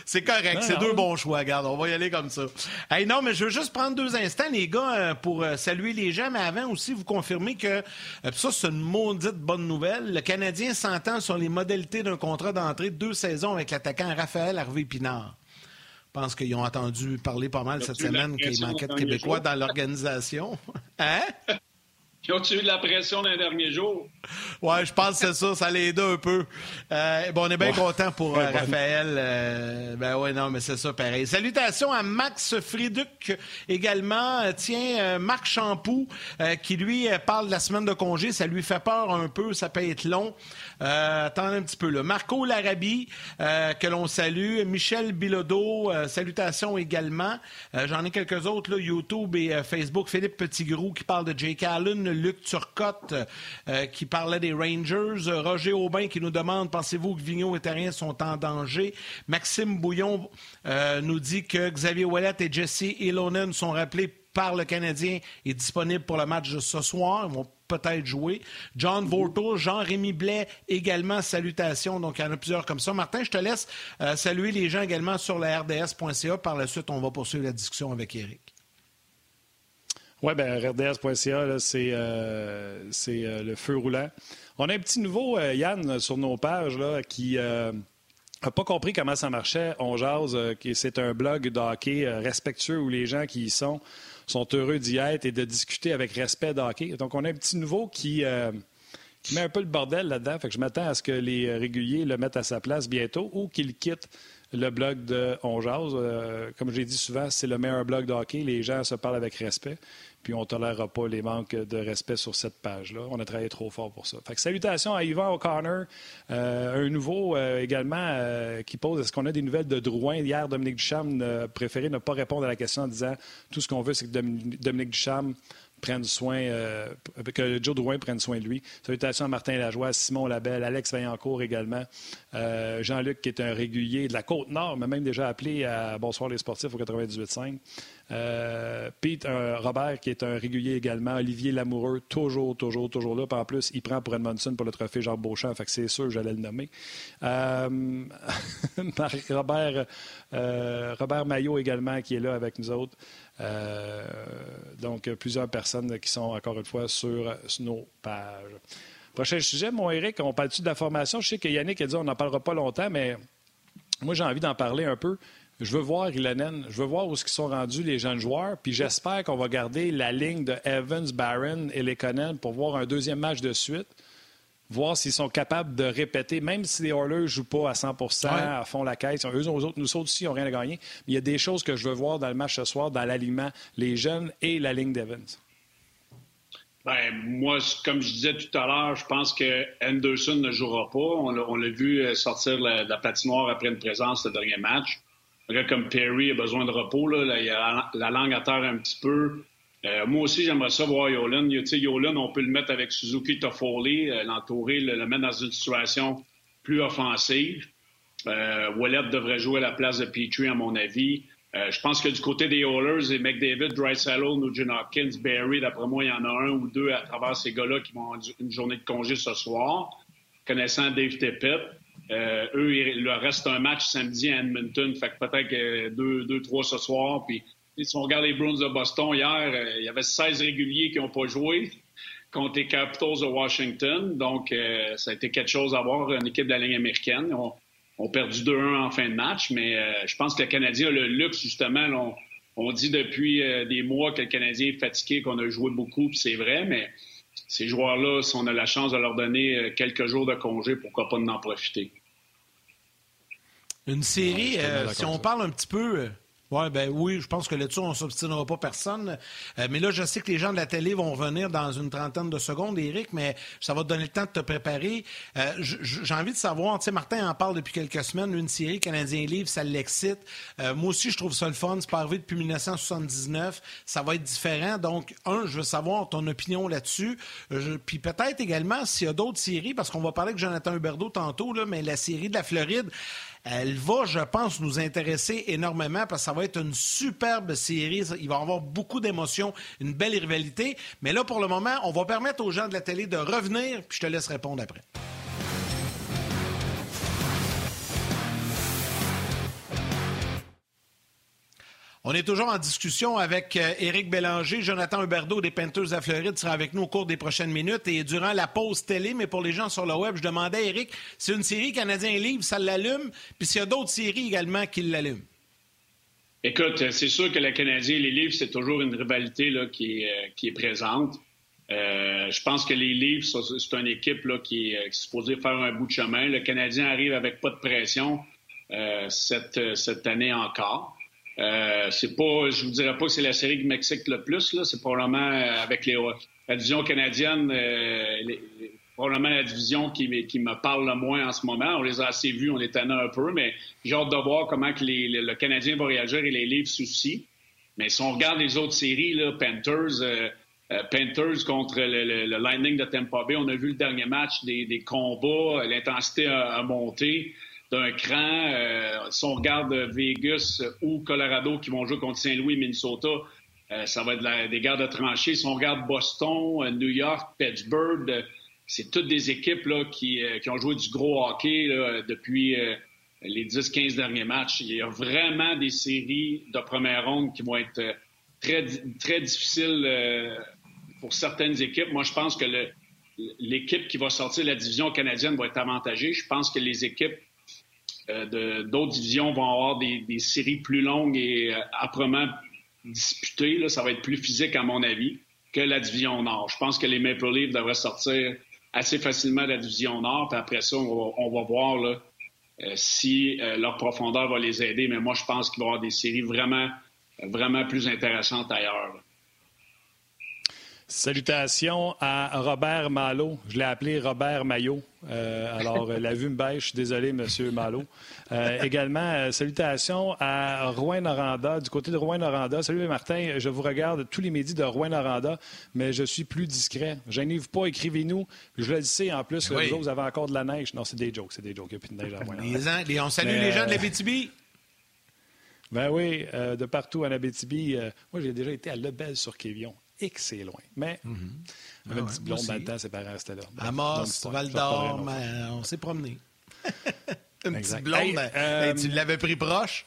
C'est correct, c'est deux bons choix, regarde, on va y aller comme ça. Hey, non, mais je veux juste prendre deux instants, les gars, euh, pour euh, saluer les gens, mais avant aussi vous confirmer que, euh, ça c'est une maudite bonne nouvelle, le Canadien s'entend sur les modalités d'un contrat d'entrée de deux saisons avec l'attaquant Raphaël Harvey-Pinard. Je pense qu'ils ont entendu parler pas mal cette semaine qu'il manquait de Québécois dans l'organisation. Hein? Ils ont eu de la pression dans les derniers jours. Oui, je pense que c'est ça, ça l'aide un peu. Euh, bon, on est bien content pour euh, Raphaël. Euh, ben oui, non, mais c'est ça pareil. Salutations à Max Friduc également. Tiens, Marc Champoux, qui lui parle de la semaine de congé, ça lui fait peur un peu, ça peut être long. attendez un petit peu là. Marco Larabie, que l'on salue. Michel Bilodeau, salutations également. J'en ai quelques autres, là, YouTube et Facebook. Philippe Petitgrou qui parle de Jake Allen, Luc Turcotte euh, qui parlait des Rangers, Roger Aubin qui nous demande pensez-vous que Vigneault et Terrien sont en danger? Maxime Bouillon euh, nous dit que Xavier Ouellet et Jesse Elonen sont rappelés par le Canadien et disponibles pour le match de ce soir. Ils vont peut-être jouer. John Vorto, Jean-Rémy Blais également, salutations. Donc, il y en a plusieurs comme ça. Martin, je te laisse euh, saluer les gens également sur la RDS.ca. Par la suite, on va poursuivre la discussion avec Eric. Oui, bien, RDS.ca, c'est euh, euh, le feu roulant. On a un petit nouveau, euh, Yann, sur nos pages, là, qui n'a pas compris comment ça marchait. On jase, c'est un blog de hockey respectueux où les gens qui y sont sont heureux d'y être et de discuter avec respect de hockey. Donc, on a un petit nouveau qui, met un peu le bordel là-dedans. Fait que je m'attends à ce que les réguliers le mettent à sa place bientôt ou qu'il quitte le blog de On Jase. comme j'ai dit souvent, c'est le meilleur blog de hockey. Les gens se parlent avec respect puis on ne tolérera pas les manques de respect sur cette page-là. On a travaillé trop fort pour ça. Fait que salutations à Yvan O'Connor, euh, un nouveau euh, également euh, qui pose est-ce qu'on a des nouvelles de Drouin? Hier, Dominique Ducharme a préféré ne pas répondre à la question en disant tout ce qu'on veut, c'est que Dominique Ducharme prenne soin, que Joe Drouin prenne soin de lui. Salutations à Martin Lajoie, Simon Labelle, Alex Vaillancourt également, Jean-Luc qui est un régulier de la Côte-Nord, mais même déjà appelé à Bonsoir les sportifs au 98.5. Euh, Pete euh, Robert, qui est un régulier également. Olivier Lamoureux, toujours, toujours, toujours là. en plus, il prend pour Edmondson pour le trophée Jean Beauchamp. Fait c'est sûr, j'allais le nommer. Euh, Robert, Robert Maillot également, qui est là avec nous autres. Donc, plusieurs personnes qui sont, encore une fois, sur, nos pages. Prochain sujet, mon Eric, on parle-tu de la formation? Je sais que Yannick a dit on n'en parlera pas longtemps, mais moi, j'ai envie d'en parler un peu. Je veux voir Ilanen, je veux voir où ils sont rendus les jeunes joueurs, puis j'espère qu'on va garder la ligne de Evans, Barron et Lekonen pour voir un deuxième match de suite, voir s'ils sont capables de répéter, même si les Oilers ne jouent pas à 100% à fond la caisse. Eux, autres, nous autres aussi, n'ont rien à gagner. Mais il y a des choses que je veux voir dans le match ce soir, dans l'alignement, les jeunes et la ligne d'Evans. Ben, moi, comme je disais tout à l'heure, je pense que Anderson ne jouera pas. On l'a vu euh, sortir de la, la patinoire après une présence le dernier match. Comme Perry a besoin de repos. Là. il a la, langue à terre un petit peu. Euh, moi aussi, j'aimerais ça voir Yolan. Yolan, on peut le mettre avec Suzuki Toffoli, euh, l'entourer, le, mettre dans une situation plus offensive. Euh, Wallet devrait jouer à la place de Petrie, à mon avis. Je pense que du côté des Oilers, et McDavid, Dreisaitl, Nugent Hopkins, Barry, d'après moi, il y en a un ou deux à travers ces gars-là qui vont avoir une journée de congé ce soir. Connaissant Dave Tippett, eux, il leur reste un match samedi à Edmonton, fait que peut-être deux, deux, trois ce soir. Puis si on regarde les Bruins de Boston hier, euh, il y avait 16 réguliers qui n'ont pas joué contre les Capitals de Washington. Donc, euh, ça a été quelque chose à voir, une équipe de la ligne américaine. On, on perdu 2-1 en fin de match, mais je pense que le Canadien a le luxe, justement. on, dit depuis des mois que le Canadien est fatigué, qu'on a joué beaucoup, puis c'est vrai, mais ces joueurs-là, si on a la chance de leur donner euh, quelques jours de congé, pourquoi pas en profiter? Une série, euh, si on parle un petit peu euh, Ouais, ben oui, je pense que là-dessus, on ne s'obstinera pas personne. Euh, mais là, je sais que les gens de la télé vont venir dans une trentaine de secondes, Eric, mais ça va te donner le temps de te préparer. Euh, j'ai envie de savoir, tu sais, Martin en parle depuis quelques semaines, une série Canadien Livre, ça l'excite. Euh, moi aussi, je trouve ça le fun. C'est pas depuis 1979. Ça va être différent. Donc, un, je veux savoir ton opinion là-dessus. Puis peut-être également s'il y a d'autres séries, parce qu'on va parler avec Jonathan Huberdeau tantôt, mais la série de la Floride, elle va, je pense, nous intéresser énormément parce que ça va être une superbe série. Il va y avoir beaucoup d'émotions, une belle rivalité. Mais là, pour le moment, on va permettre aux gens de la télé de revenir, puis je te laisse répondre après. On est toujours en discussion avec euh, Éric Bélanger. Jonathan Huberdeau des Panthers à Floride sera avec nous au cours des prochaines minutes. Et durant la pause télé, mais pour les gens sur le web, je demandais à Éric, c'est une série Canadien Livre, ça l'allume, puis s'il y a d'autres séries également qui l'allument. Écoute, c'est sûr que le Canadien et les livres, c'est toujours une rivalité là, qui, est, euh, qui est présente. Euh, je pense que les livres, c'est une équipe qui, est, supposée faire un bout de chemin. Le Canadien arrive avec pas de pression euh, cette année encore. Euh, c'est pas, je vous dirais pas que c'est la série qui m'excite le plus. Là. C'est probablement euh, avec les, la division canadienne, euh, probablement la division qui, qui, me parle le moins en ce moment. On les a assez vus, on les tannait un peu, mais j'ai hâte de voir comment que les, le Canadien va réagir et les livres soucis. Mais si on regarde les autres séries, là, Panthers, euh, Panthers contre le, le, le, Lightning de Tampa Bay, on a vu le dernier match, des, des combats, l'intensité a, a monté d'un cran. Euh, si on regarde Vegas ou Colorado qui vont jouer contre Saint-Louis, Minnesota, euh, ça va être des guerres de tranchées. Si on regarde Boston, euh, New York, Pittsburgh, c'est toutes des équipes qui, ont joué du gros hockey depuis les 10-15 derniers matchs. Il y a vraiment des séries de première ronde qui vont être très, très difficiles pour certaines équipes. Moi, je pense que l'équipe qui va sortir de la division canadienne va être avantagée. Je pense que les équipes d'autres divisions vont avoir des, séries plus longues et euh, âprement disputées. Là, ça va être plus physique, à mon avis, que la division Nord. Je pense que les Maple Leafs devraient sortir assez facilement de la division Nord. Puis après ça, on va, voir euh, si euh, leur profondeur va les aider. Mais moi, je pense qu'il va y avoir des séries vraiment, vraiment plus intéressantes ailleurs. Salutations à Robert Malo. Je l'ai appelé Robert Maillot. Euh, alors, la vue me bêche. Désolé, Monsieur Malo. Euh, également, euh, salutations à Rouen-Noranda. Du côté de Rouen-Noranda, salut Martin. Je vous regarde tous les midis de Rouen-Noranda, mais je suis plus discret. Gênez-vous pas, écrivez-nous. Je le sais en plus, oui. vous, vous avez encore de la neige. Non, c'est des jokes, c'est des jokes. Il n'y a plus de neige à Rouen-Noranda. On salue mais, les gens de la BTB. Ben oui, euh, de partout en Abitibi. Euh, moi, j'ai déjà été à Lebel sur Kévion et que c'est loin. Mais mm -hmm. un ah ses parents restaient là. Amos, Val d'Or, on s'est promené. Une exact. petite blonde, hey, euh... tu l'avais pris proche?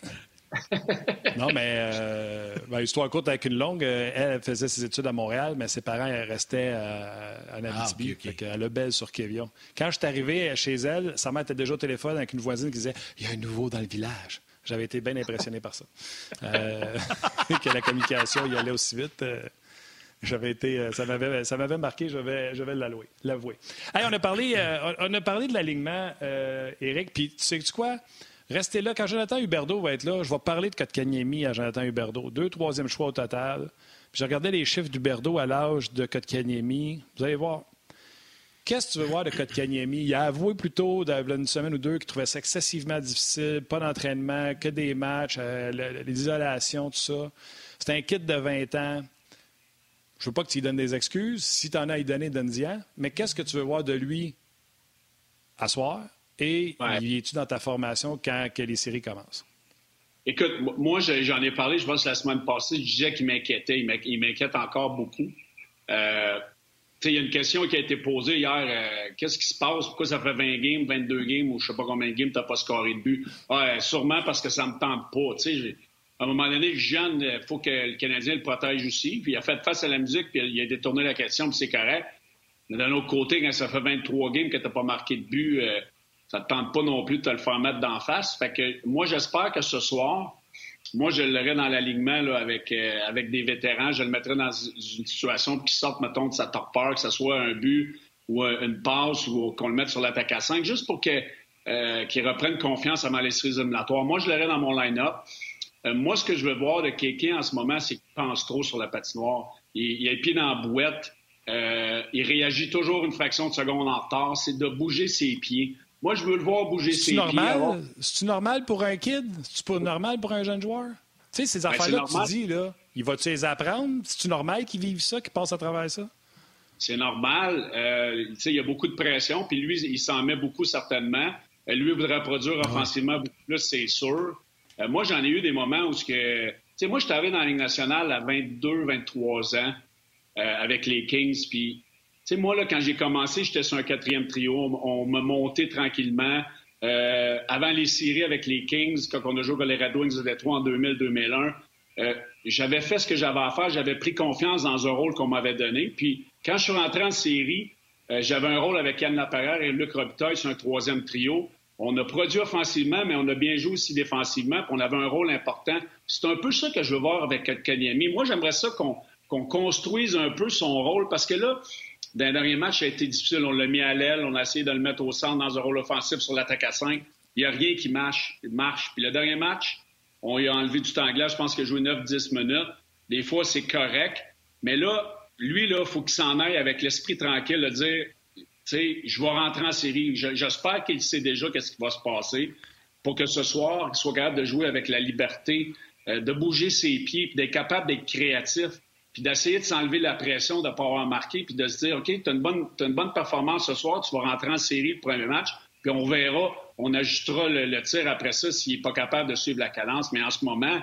non, mais euh, ben, histoire courte avec une longue, euh, elle faisait ses études à Montréal, mais ses parents restaient euh, en Abitibi, ah, okay, okay. à Lebel sur Kévion. Quand je suis arrivé chez elle, sa mère était déjà au téléphone avec une voisine qui disait Il y a un nouveau dans le village. J'avais été bien impressionné par ça. Euh, que la communication y allait aussi vite. Euh, j'avais été, euh, ça m'avait, ça m'avait marqué, je vais, je vais l'avouer. l'avouer. On a parlé, euh, on a parlé de l'alignement, euh, Eric. Puis tu sais quoi? Restez là. Quand Jonathan Huberdeau va être là, je vais parler de Kotkaniemi à Jonathan Huberdeau. Deux, troisième choix au total. Puis j'ai regardé les chiffres d'Huberdeau à l'âge de Kotkaniemi. Vous allez voir. Qu'est-ce que tu veux voir de Kotkaniemi? Il a avoué plutôt, il y a une semaine ou deux, qu'il trouvait ça excessivement difficile, pas d'entraînement, que des matchs, euh, l'isolation, tout ça. C'est un kit de 20 ans. Je veux pas que tu lui donnes des excuses. Si tu en as à y donner, donne-y Mais qu'est-ce que tu veux voir de lui à soir? Et ouais. y es-tu dans ta formation quand que les séries commencent? Écoute, moi, j'en ai parlé, je pense, la semaine passée. Je disais qu'il m'inquiétait. Il m'inquiète encore beaucoup. Euh, il y a une question qui a été posée hier. Euh, Qu'est-ce qui se passe? Pourquoi ça fait 20 games, 22 games ou je sais pas combien de games tu n'as pas scoré de but? Ouais, sûrement parce que ça me tente pas. sais à un moment donné, jeune, il faut que le Canadien le protège aussi. Puis il a fait face à la musique, puis il a détourné la question, puis c'est correct. Mais d'un autre côté, quand ça fait 23 games que tu n'as pas marqué de but, euh, ça ne te tente pas non plus de te le faire mettre d'en face. Fait que moi, j'espère que ce soir, moi, je l'aurai dans l'alignement avec, euh, avec des vétérans. Je le mettrai dans une situation qui sorte, mettons, de sa torpeur, que ce soit un but ou une passe ou qu'on le mette sur l'attaque à 5, juste pour que, euh, qu'il reprenne confiance avant les séries éliminatoires. Moi, je l'aurai dans mon line-up. Euh, moi, ce que je veux voir de Kéké en ce moment, c'est qu'il pense trop sur la patinoire. Il, il a les pieds dans la bouette. Euh, il réagit toujours une fraction de seconde en retard. C'est de bouger ses pieds. Moi, je veux le voir bouger ses normal? pieds. C'est-tu normal pour un kid? C'est-tu normal pour un jeune joueur? Tu sais, ces affaires-là que tu dis, là, il va-tu les apprendre? C'est-tu normal qu'ils vivent ça, qu'ils passent à travers ça? C'est normal. Euh, tu sais, il y a beaucoup de pression, puis lui, il s'en met beaucoup certainement. Euh, lui, il voudrait produire ah offensivement beaucoup plus, c'est sûr. Euh, moi, j'en ai eu des moments où, que, tu sais, moi, je suis arrivé dans la Ligue nationale à 22, 23 ans euh, avec les Kings. Puis, tu sais, moi, là, quand j'ai commencé, j'étais sur un quatrième trio. On, m'a monté tranquillement. Euh, avant les séries avec les Kings, quand on a joué avec les Red Wings de Détroit en 2000-2001, euh, j'avais fait ce que j'avais à faire, j'avais pris confiance dans un rôle qu'on m'avait donné. Puis quand je suis rentré en série, j'avais un rôle avec Yann Laperrière et Luc Robitaille sur un troisième trio. On a produit offensivement, mais on a bien joué aussi défensivement, puis on avait un rôle important. C'est un peu ça que je veux voir avec Kanyemi. Moi, j'aimerais ça qu'on construise un peu son rôle, parce que là, dans le dernier match, ça a été difficile. On l'a mis à l'aile, on a essayé de le mettre au centre dans un rôle offensif sur l'attaque à 5. Il n'y a rien qui marche. marche. Puis le dernier match, on lui a enlevé du temps glace. Je pense qu'il a joué 9-10 minutes. Des fois, c'est correct. Mais là, lui, là, il faut qu'il s'en aille avec l'esprit tranquille de dire, sais, je vais rentrer en série. J'espère qu'il sait déjà qu'est-ce qui va se passer pour que ce soir, il soit capable de jouer avec la liberté, euh, de bouger ses pieds, puis d'être capable d'être créatif, puis d'essayer de s'enlever la pression de ne pas avoir marqué, puis de se dire, OK, tu as, une bonne performance ce soir, tu vas rentrer en série le premier match, puis on verra, on ajustera le, tir après ça s'il n'est pas capable de suivre la cadence. Mais en ce moment,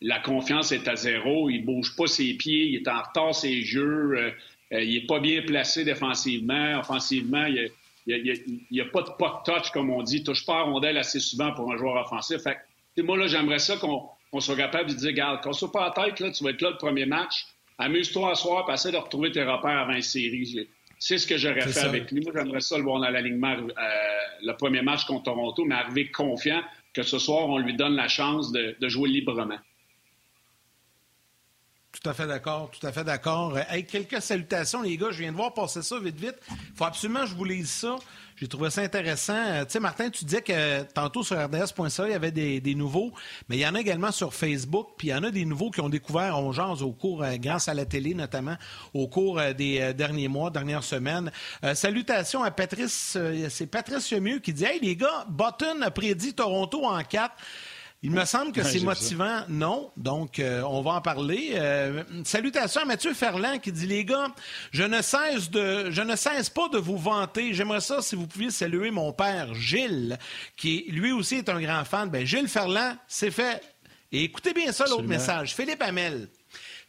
la confiance est à zéro. Il bouge pas ses pieds, il est en retard ses jeux, euh, il est pas bien placé défensivement. Offensivement, il n'y a, a, pas de pot touch, comme on dit. Touche pas à rondelle assez souvent pour un joueur offensif. Fait moi, là, j'aimerais ça qu'on soit capable de dire, regarde, quand soit pas à tête, là, tu vas être là le premier match. Amuse-toi à soir, puis essaie de retrouver tes repères avant une série. C'est ce que j'aurais fait avec lui. Moi, j'aimerais ça le voir dans l'alignement euh, le premier match contre Toronto, mais arriver confiant que ce soir, on lui donne la chance de, jouer librement. Tout à fait d'accord, tout à fait d'accord. Avec quelques salutations, les gars. Je viens de voir passer ça vite, vite. Il faut absolument que je vous lise ça. J'ai trouvé ça intéressant. Euh, tu sais, Martin, tu disais que tantôt sur RDS.ca, il y avait des, nouveaux, mais il y en a également sur Facebook, puis il y en a des nouveaux qui ont découvert On au cours, euh, grâce à la télé notamment, au cours euh, des derniers mois, dernières semaines. salutations à Patrice, c'est Patrice Mieux qui dit Hey les gars, Button a prédit Toronto en 4. Il me semble que c'est motivant, non. Donc, euh, on va en parler. Euh, salutations à Mathieu Ferland qui dit Les gars, je ne cesse de je ne cesse pas de vous vanter. J'aimerais ça si vous pouviez saluer mon père Gilles, qui lui aussi est un grand fan. Ben, Gilles Ferland, c'est fait. Et écoutez bien ça, l'autre message. Philippe Hamel.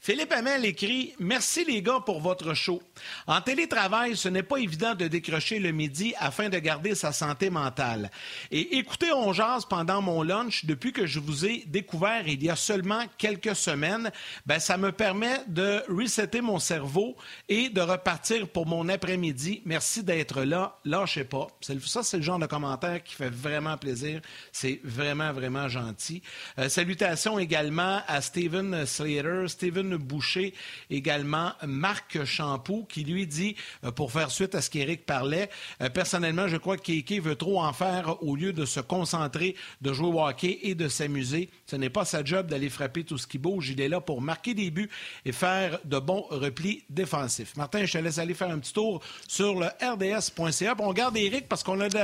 Philippe Hamel écrit Merci les gars pour votre show. En télétravail, ce n'est pas évident de décrocher le midi afin de garder sa santé mentale. Et écoutez On Jase pendant mon lunch depuis que je vous ai découvert il y a seulement quelques semaines, ben, ça me permet de resetter mon cerveau et de repartir pour mon après-midi. Merci d'être là. Lâchez pas. Ça, c'est le genre de commentaire qui fait vraiment plaisir. C'est vraiment, vraiment gentil. Euh, salutations également à Steven Slater. Steven Boucher, également Marc Champoux, qui lui dit, euh, pour faire suite à ce qu'Éric parlait, euh, personnellement, je crois que Kéké veut trop en faire au lieu de se concentrer, de jouer au hockey et de s'amuser. Ce n'est pas sa job d'aller frapper tout ce qui bouge. Il est là pour marquer des buts et faire de bons replis défensifs. Martin, je te laisse aller faire un petit tour sur le rds.ca. On garde Éric parce qu'on a de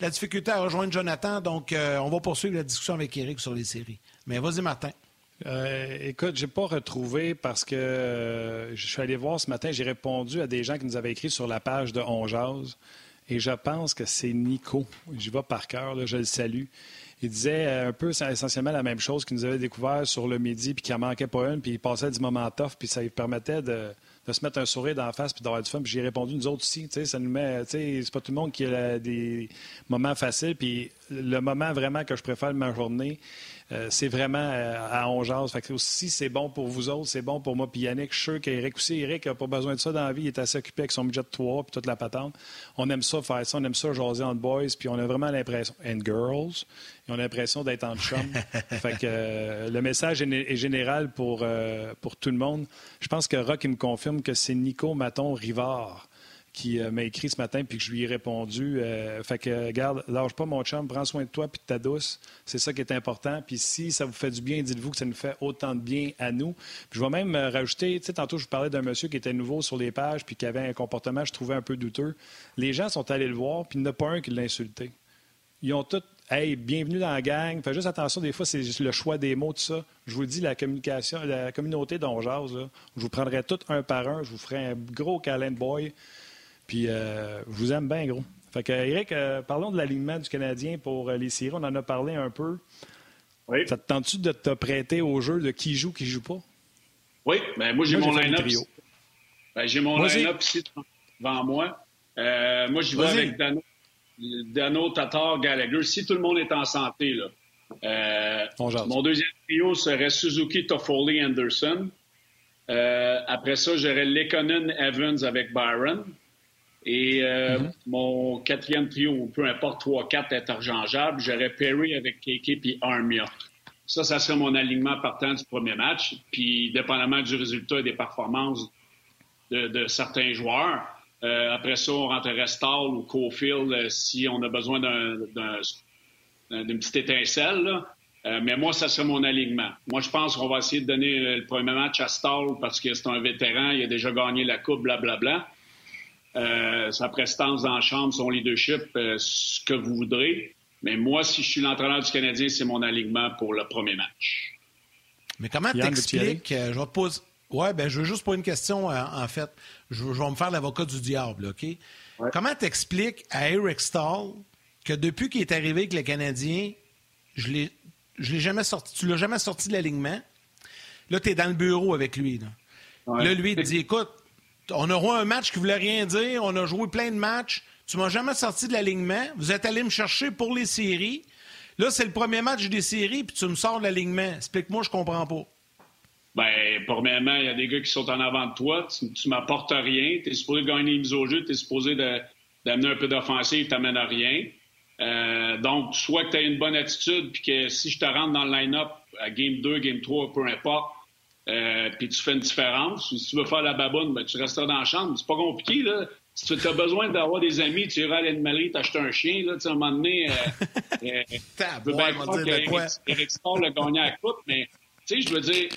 la, difficulté à rejoindre Jonathan, donc euh, on va poursuivre la discussion avec Éric sur les séries. Mais vas-y, Martin. Euh, écoute, j'ai pas retrouvé parce que euh, je suis allé voir ce matin, j'ai répondu à des gens qui nous avaient écrit sur la page de On et je pense que c'est Nico. J'y vais par cœur, je le salue. Il disait euh, un peu essentiellement la même chose qu'il nous avait découvert sur le midi, puis qu'il en manquait pas une, puis il passait du moment tough, puis ça lui permettait de, se mettre un sourire dans la face puis d'avoir du fun. Puis j'ai répondu, nous autres aussi, ça nous met, c'est pas tout le monde qui a des moments faciles. Puis le moment vraiment que je préfère de ma journée, euh, c'est vraiment euh, à ongeance. Fait que aussi, c'est bon pour vous autres, c'est bon pour moi. Puis Yannick, je suis sûr qu'Éric aussi, Eric n'a pas besoin de ça dans la vie. Il est assez occupé avec son budget de 3 puis toute la patente. On aime ça faire ça, on aime ça jaser entre boys, puis on a vraiment l'impression, and girls, et on a l'impression d'être en chum. fait que euh, le message est, général pour, pour tout le monde. Je pense que Rock, il me confirme que c'est Nico Maton Rivard qui euh, m'a écrit ce matin puis que je lui ai répondu. Euh, fait que, garde, lâche pas mon chum, prends soin de toi puis de ta douce. C'est ça qui est important. Puis si ça vous fait du bien, dites-vous que ça nous fait autant de bien à nous. Puis je vais même euh, rajouter, tu sais, tantôt je vous parlais d'un monsieur qui était nouveau sur les pages puis qui avait un comportement, je trouvais un peu douteux. Les gens sont allés le voir puis il n'y en a pas un qui l'a insulté. Ils ont tous Hey, bienvenue dans la gang. Faites juste attention, des fois, c'est le choix des mots, tout ça. Je vous dis, la communication, la communauté d'Ongeaz, je vous prendrai tout un par un. Je vous ferai un gros câlin boy. Puis, euh, je vous aime bien, gros. Fait que, Eric, euh, parlons de l'alignement du Canadien pour euh, les séries. On en a parlé un peu. Oui. Ça te tente-tu de te prêter au jeu de qui joue, qui joue pas? Oui, ben moi, j'ai mon line-up. Ben, j'ai mon line-up ici devant moi. moi, j'y vais avec Dano, Dano, Tatar, Gallagher. Si tout le monde est en santé, là. mon deuxième trio serait Suzuki, Toffoli, Anderson. après ça, j'aurais Lekonen, Evans avec Byron. Et mm-hmm. mon quatrième trio, peu importe 3-4 interchangeables, j'aurais Perry avec KK puis Armia. Ça, ça serait mon alignement partant du premier match. Puis, dépendamment du résultat et des performances de, certains joueurs, euh, après ça, on rentrerait Stall ou Cofield euh, si on a besoin d'une petite étincelle. Euh, mais moi, ça serait mon alignement. Moi, je pense qu'on va essayer de donner le premier match à Stall parce que c'est un vétéran, il a déjà gagné la Coupe, blablabla. Sa prestance dans la chambre, son leadership, ce que vous voudrez. Mais moi, si je suis l'entraîneur du Canadien, c'est mon alignement pour le premier match. Mais comment t'expliques, euh, je vais te poser... Ouais, ben je veux juste poser une question, euh, en fait. Je, vais me faire l'avocat du diable, OK? Comment t'expliques à Eric Stahl que depuis qu'il est arrivé avec le Canadien, je l'ai, je l'ai jamais sorti, tu l'as jamais sorti de l'alignement? Là, tu es dans le bureau avec lui. Là, là lui, il te dit, écoute, on aura un match qui voulait rien dire, on a joué plein de matchs, tu m'as jamais sorti de l'alignement. Vous êtes allé me chercher pour les séries. Là, c'est le premier match des séries, puis tu me sors de l'alignement. Explique-moi, je comprends pas. Ben, premièrement, il y a des gars qui sont en avant de toi. Tu, tu m'apportes rien. Tu es supposé gagner les mises au jeu. Tu es supposé d'amener un peu d'offensive. Tu n'amènes à rien. Euh, donc, soit que tu as une bonne attitude, puis que si je te rentre dans le line-up à Game 2, Game 3, peu importe, euh, puis tu fais une différence. Si tu veux faire la baboune, ben, tu resteras dans la chambre. C'est pas compliqué, là si tu as besoin d'avoir des amis, tu iras à l'animerie, t'acheter un chien, là, tu sais, à un moment donné, euh, euh, je veux bien croire Sport a gagné la coupe, mais, tu sais, je veux dire,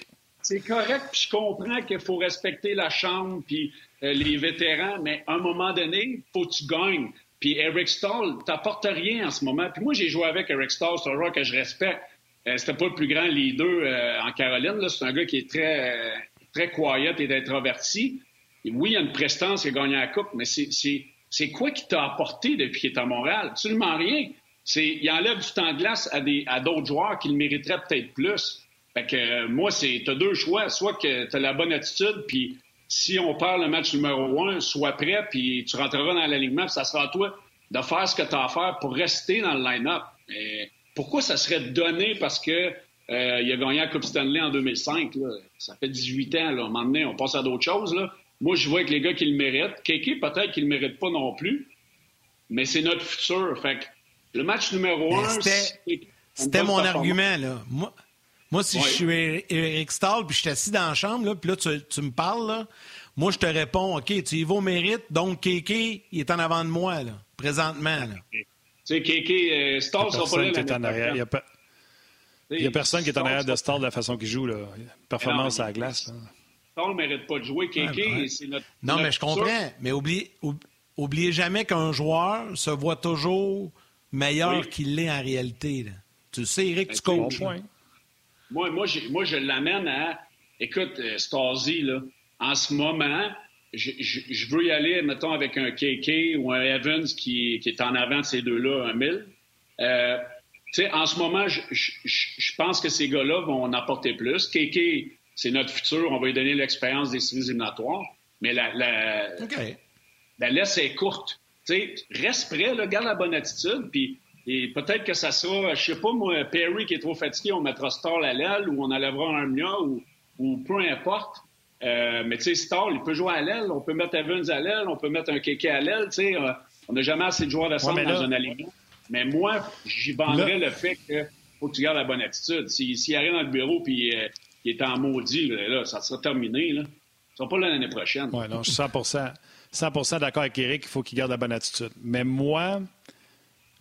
c'est correct, puis je comprends qu'il faut respecter la chambre, puis euh, les vétérans, mais à un moment donné, faut que tu gagnes. Puis Eric Stahl t'apporte rien en ce moment. Puis moi, j'ai joué avec Eric Stahl, c'est un joueur que je respecte. Euh, c'était pas le plus grand leader en Caroline, c'est un gars qui est très, très quiet et introverti oui, il a une prestance, il a gagné la Coupe, mais c'est quoi qui t'a apporté depuis qu'il est à Montréal? Absolument rien. Il enlève du temps de glace à d'autres joueurs qui le mériteraient peut-être plus. Fait que euh, moi, c'est as deux choix. Soit que tu as la bonne attitude, puis si on perd le match numéro un, sois prêt, puis tu rentreras dans l'alignement, ça sera à toi de faire ce que tu as à faire pour rester dans le line-up. Pourquoi ça serait donné parce que euh, il a gagné la Coupe Stanley en 2005? Ça fait 18 ans. Là. À un moment donné, on passe à d'autres choses. Là. Moi, je vois que les gars qui le méritent. Kéké, peut-être qu'il ne le mérite pas non plus, mais c'est notre futur. Fait que le match numéro un, c'était mon argument. Là. Moi, moi si je suis Eric Stahl, puis je suis assis dans la chambre, là, puis là, tu, me parles, là, moi, je te réponds, OK, tu y vas au mérite, donc Kéké, il est en avant de moi, là, présentement. Là. Tu sais, Kéké, euh, Stahl sera pas là. Il n'y a, personne qui est en arrière de Stahl de la façon qu'il joue. Là. Performance à la glace. Là. Paul ne mérite pas de jouer. Kéké, c'est notre. Non, mais je comprends. Mais oubliez, oubliez jamais qu'un joueur se voit toujours meilleur qu'il l'est en réalité. Tu sais, Eric, tu ben, coaches. Moi, moi, je l'amène à. Écoute, euh, Stasi, là, en ce moment, je, veux y aller, mettons, avec un KK ou un Evans qui, est en avant de ces deux-là, un 1000. Euh, tu sais, en ce moment, je, je, pense que ces gars-là vont en apporter plus. KK, c'est notre futur, on va lui donner l'expérience des séries éliminatoires. Mais la, la, la laisse est courte. sais, reste prêt, là, garde la bonne attitude, puis et peut-être que ça sera, je sais pas moi, Perry qui est trop fatigué, on mettra Star à l'aile ou on enlèvera un mien ou, ou peu importe. Euh, mais tu sais, Star, il peut jouer à l'aile, on peut mettre Evans à l'aile, on peut mettre un Keke à l'aile, tu sais, euh, on n'a jamais assez de joueurs de centre dans un alignement. Mais moi, j'y vendrais le fait que faut que tu gardes la bonne attitude. S'il si, arrive dans le bureau puis euh, qui est en maudit, là, ça sera terminé. Là. Ça sera pas l'année prochaine. Oui, non, je suis 100, 100 d'accord avec Eric, il faut qu'il garde la bonne attitude. Mais moi,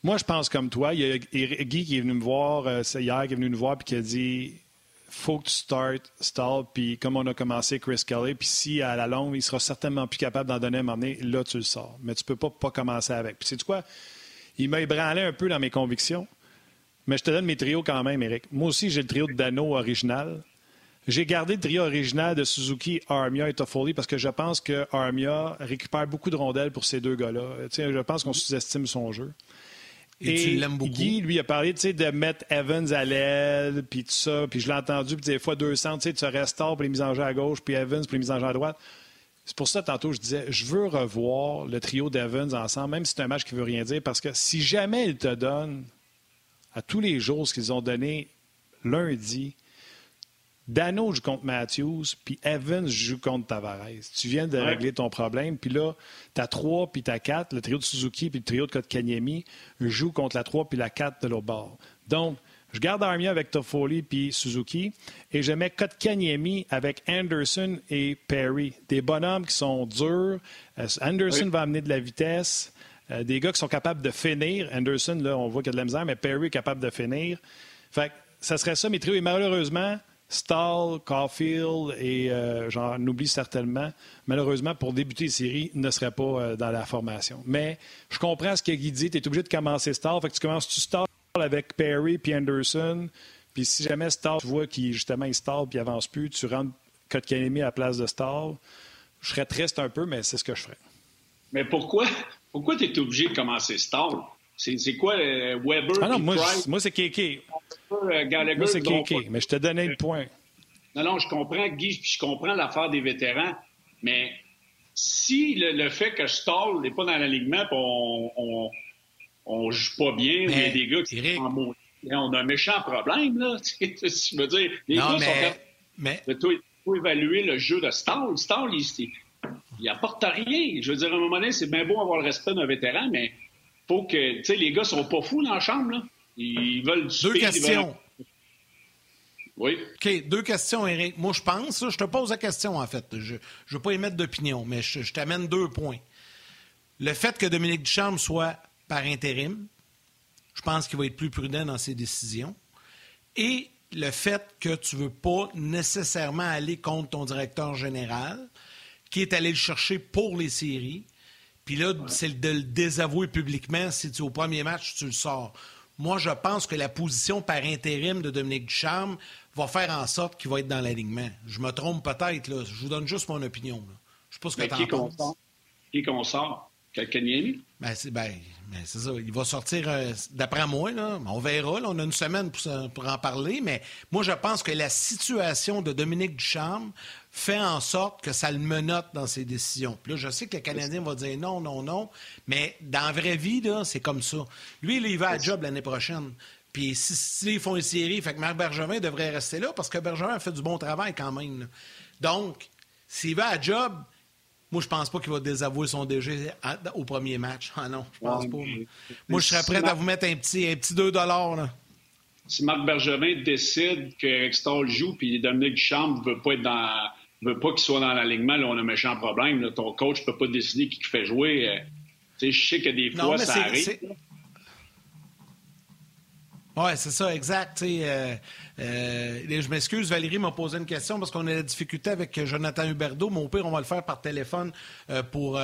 moi, je pense comme toi. Il y a Guy qui est venu me voir hier, qui est venu nous voir, puis qui a dit faut que tu startes, stall, puis comme on a commencé Chris Kelly, puis si à la longue, il sera certainement plus capable d'en donner un moment donné, là, tu le sors. Mais tu peux pas, pas commencer avec. Puis, sais-tu quoi? Il m'a ébranlé un peu dans mes convictions, mais je te donne mes trios quand même, Eric. Moi aussi, j'ai le trio de Dano original. J'ai gardé le trio original de Suzuki, Armia et Toffoli parce que je pense que Armia récupère beaucoup de rondelles pour ces deux gars-là. Je pense qu'on sous-estime son jeu. Et, tu l'aimes beaucoup? Guy, lui, a parlé de mettre Evans à l'aile, puis tout ça. Puis je l'ai entendu, puis des fois, deux centres, tu restaures pour les mises en jeu à gauche, puis Evans pour les mises en jeu à droite. C'est pour ça, tantôt, je disais, je veux revoir le trio d'Evans ensemble, même si c'est un match qui ne veut rien dire, parce que si jamais il te donne à tous les jours, ce qu'ils ont donné lundi, Dano joue contre Matthews, puis Evans joue contre Tavares. Tu viens de régler ton problème, puis là, t'as 3 puis t'as 4, le trio de Suzuki puis le trio de Kotkaniemi joue contre la 3 puis la 4 de l'autre bord. Donc, je garde Armia avec Toffoli puis Suzuki et je mets Kotkaniemi avec Anderson et Perry. Des bonhommes qui sont durs. Euh, Anderson va amener de la vitesse. Euh, des gars qui sont capables de finir. Anderson, là, on voit qu'il y a de la misère, mais Perry est capable de finir. Fait que ça serait ça, mes trios. Et malheureusement, Stahl, Caulfield et euh, j'en oublie certainement, malheureusement, pour débuter les séries, ne serait pas euh, dans la formation. Mais je comprends ce que Guy dit. Tu es obligé de commencer Stahl. Fait que tu commences tu Stahl avec Perry puis Anderson. Puis si jamais Stahl, tu vois qu'il justement il Stahl puis avance plus, tu rentres Kotkaniemi à la place de Stahl. Je serais triste un peu, mais c'est ce que je ferais. Mais pourquoi, pourquoi tu es obligé de commencer Stahl? C'est quoi euh, Weber? Ah non, moi, moi c'est Kéké. Euh, moi, c'est Kéké, mais je te donnais le point. Non, non, je comprends, Guy, puis je comprends l'affaire des vétérans, mais si le, fait que Stall n'est pas dans l'alignement, on, on, joue pas bien, il y a des gars qui sont en mode, on a un méchant problème, là. je veux dire, les gars sont mais... Il faut évaluer le jeu de Stall. Stall, il, il apporte rien. Je veux dire, à un moment donné, c'est bien beau avoir le respect d'un vétéran, mais faut que, tu sais, les gars sont pas fous dans la chambre, là. Ils veulent du Deux questions. Oui. OK, deux questions, Eric. Moi, je pense, je te pose la question, en fait. Je ne veux pas émettre d'opinion, mais je, t'amène deux points. Le fait que Dominique Ducharme soit par intérim, je pense qu'il va être plus prudent dans ses décisions. Et le fait que tu ne veux pas nécessairement aller contre ton directeur général, qui est allé le chercher pour les séries, puis là, c'est de le désavouer publiquement si tu au premier match, tu le sors. Moi, je pense que la position par intérim de Dominique Ducharme va faire en sorte qu'il va être dans l'alignement. Je me trompe peut-être, là. Je vous donne juste mon opinion. Je ne sais pas ce que tu en penses. Qui qu'on sort? Ben, c'est ben, ben ça. Il va sortir, euh, d'après moi, là, on verra. on a une semaine pour, pour, en parler, mais moi, je pense que la situation de Dominique Ducharme fait en sorte que ça le menote dans ses décisions. Puis là, je sais que le Canadien va dire non, non, non, mais dans la vraie vie, c'est comme ça. Lui, il va à job l'année prochaine. Puis s'ils font une série, fait que Marc Bergevin devrait rester là parce que Bergevin a fait du bon travail quand même. Donc, s'il va à job, moi, je pense pas qu'il va désavouer son DG au premier match. Ah non, je pense pas. Moi, je serais prêt à vous mettre un petit, un petit 2 là si Marc Bergevin décide que Stahl joue puis Dominique Duchamp ne veut pas être dans veux pas qu'il soit dans l'alignement, là, on a un méchant problème. Ton coach ne peut pas décider qui fait jouer. Euh, je sais que des fois, ça arrive. Oui, c'est ça, exact. Euh, euh, je m'excuse, Valérie m'a posé une question parce qu'on a la difficulté avec Jonathan Huberdeau, mais au pire, on va le faire par téléphone euh, pour